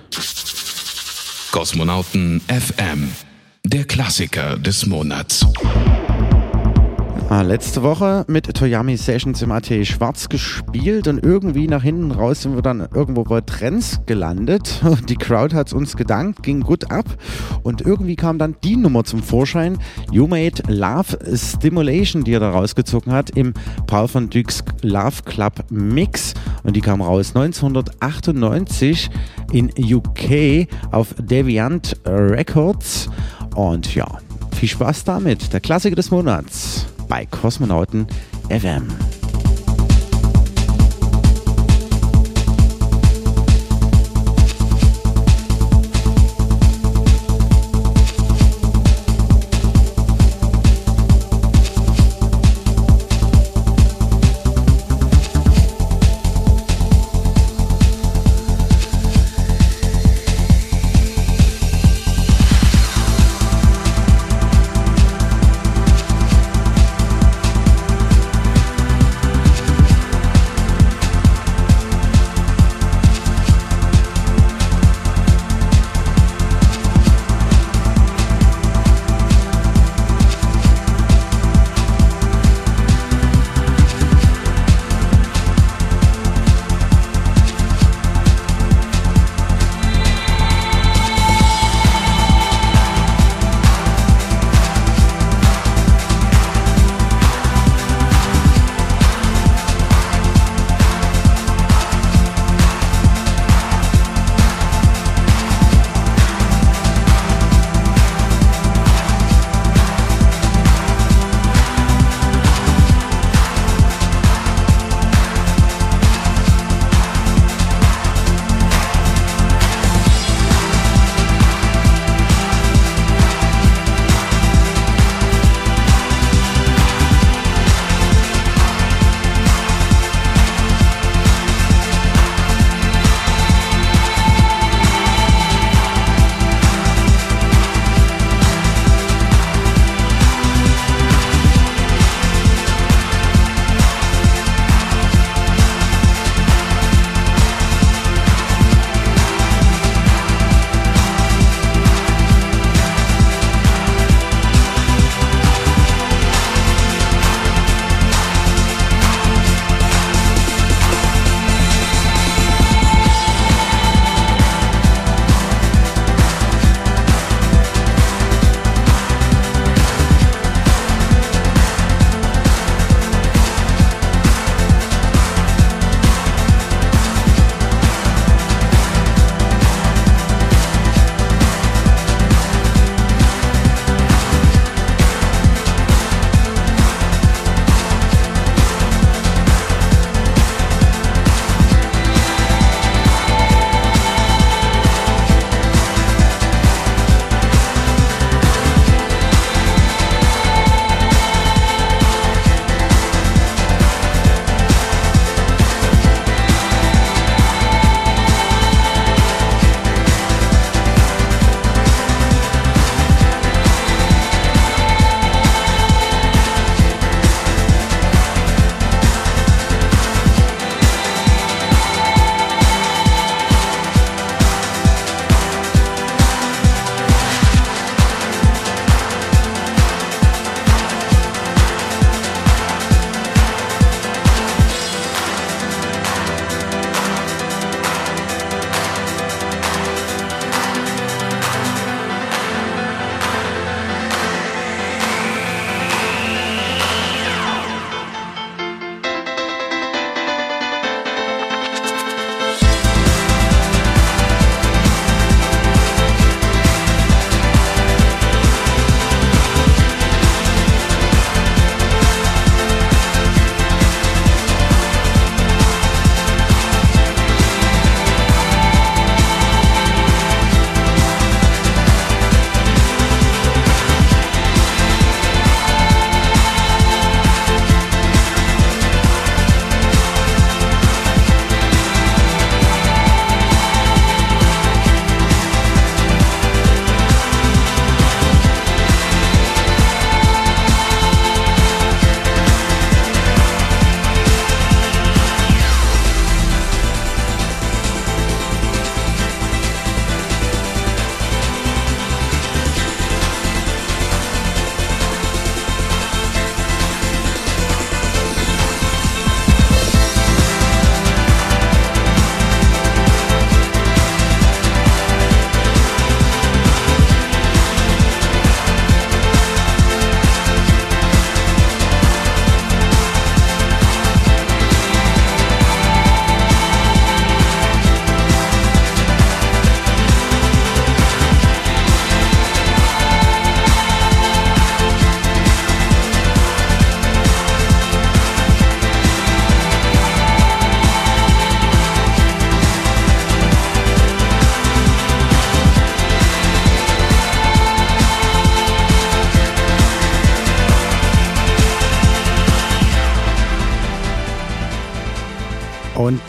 Kosmonauten FM, der Klassiker des Monats. Ah, letzte Woche mit Toyami Sessions im AT Schwarz gespielt und irgendwie nach hinten raus sind wir dann irgendwo bei Trends gelandet. Die Crowd hat es uns gedankt, ging gut ab und irgendwie kam dann die Nummer zum Vorschein. You Made Love Stimulation, die er da rausgezogen hat im Paul von Dykes Love Club Mix und die kam raus 1998 in UK auf Deviant Records und ja, viel Spaß damit. Der Klassiker des Monats bei Kosmonauten FM.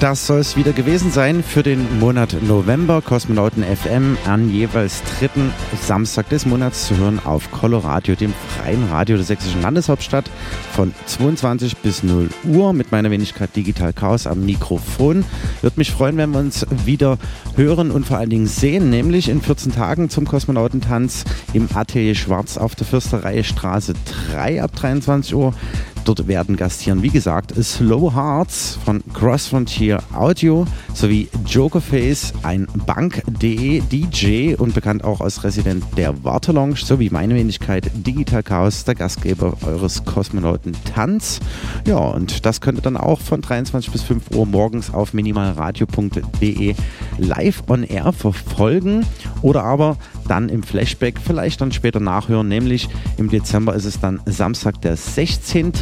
Das soll es wieder gewesen sein für den Monat November. Kosmonauten FM an jeweils dritten Samstag des Monats zu hören auf Coloradio, dem freien Radio der sächsischen Landeshauptstadt von 22 bis 0 Uhr mit meiner Wenigkeit Digital Chaos am Mikrofon. Würde mich freuen, wenn wir uns wieder hören und vor allen Dingen sehen, nämlich in 14 Tagen zum Kosmonautentanz im Atelier Schwarz auf der Fürsterei Straße 3 ab 23 Uhr. Dort werden gastieren, wie gesagt, Slow Hearts von Cross Frontier Audio sowie Jokerface, ein Bank.de DJ und bekannt auch als Resident der Wartelounge sowie meine Wenigkeit Digital Chaos, der Gastgeber eures Kosmonauten Tanz. Ja, und das könnt ihr dann auch von 23 bis 5 Uhr morgens auf minimalradio.de live on air verfolgen oder aber dann im Flashback vielleicht dann später nachhören, nämlich im Dezember ist es dann Samstag der 16.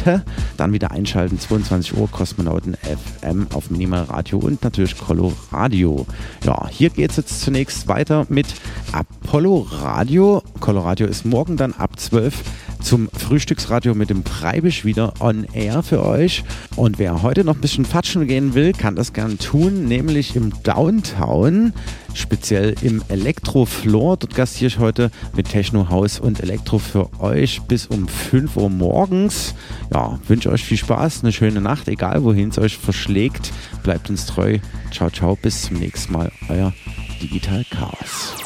Dann wieder einschalten, 22 Uhr Kosmonauten FM auf Minimal Radio und natürlich Collo Radio. Ja, hier geht es jetzt zunächst weiter mit Apollo Radio. Collo Radio ist morgen dann ab 12 zum Frühstücksradio mit dem Freibisch wieder on air für euch. Und wer heute noch ein bisschen fatschen gehen will, kann das gern tun, nämlich im Downtown, speziell im Elektrofloor. Dort gastiere ich heute mit Techno House und Elektro für euch bis um 5 Uhr morgens. Ja, wünsche euch viel Spaß, eine schöne Nacht, egal wohin es euch verschlägt. Bleibt uns treu. Ciao, ciao, bis zum nächsten Mal. Euer Digital Chaos.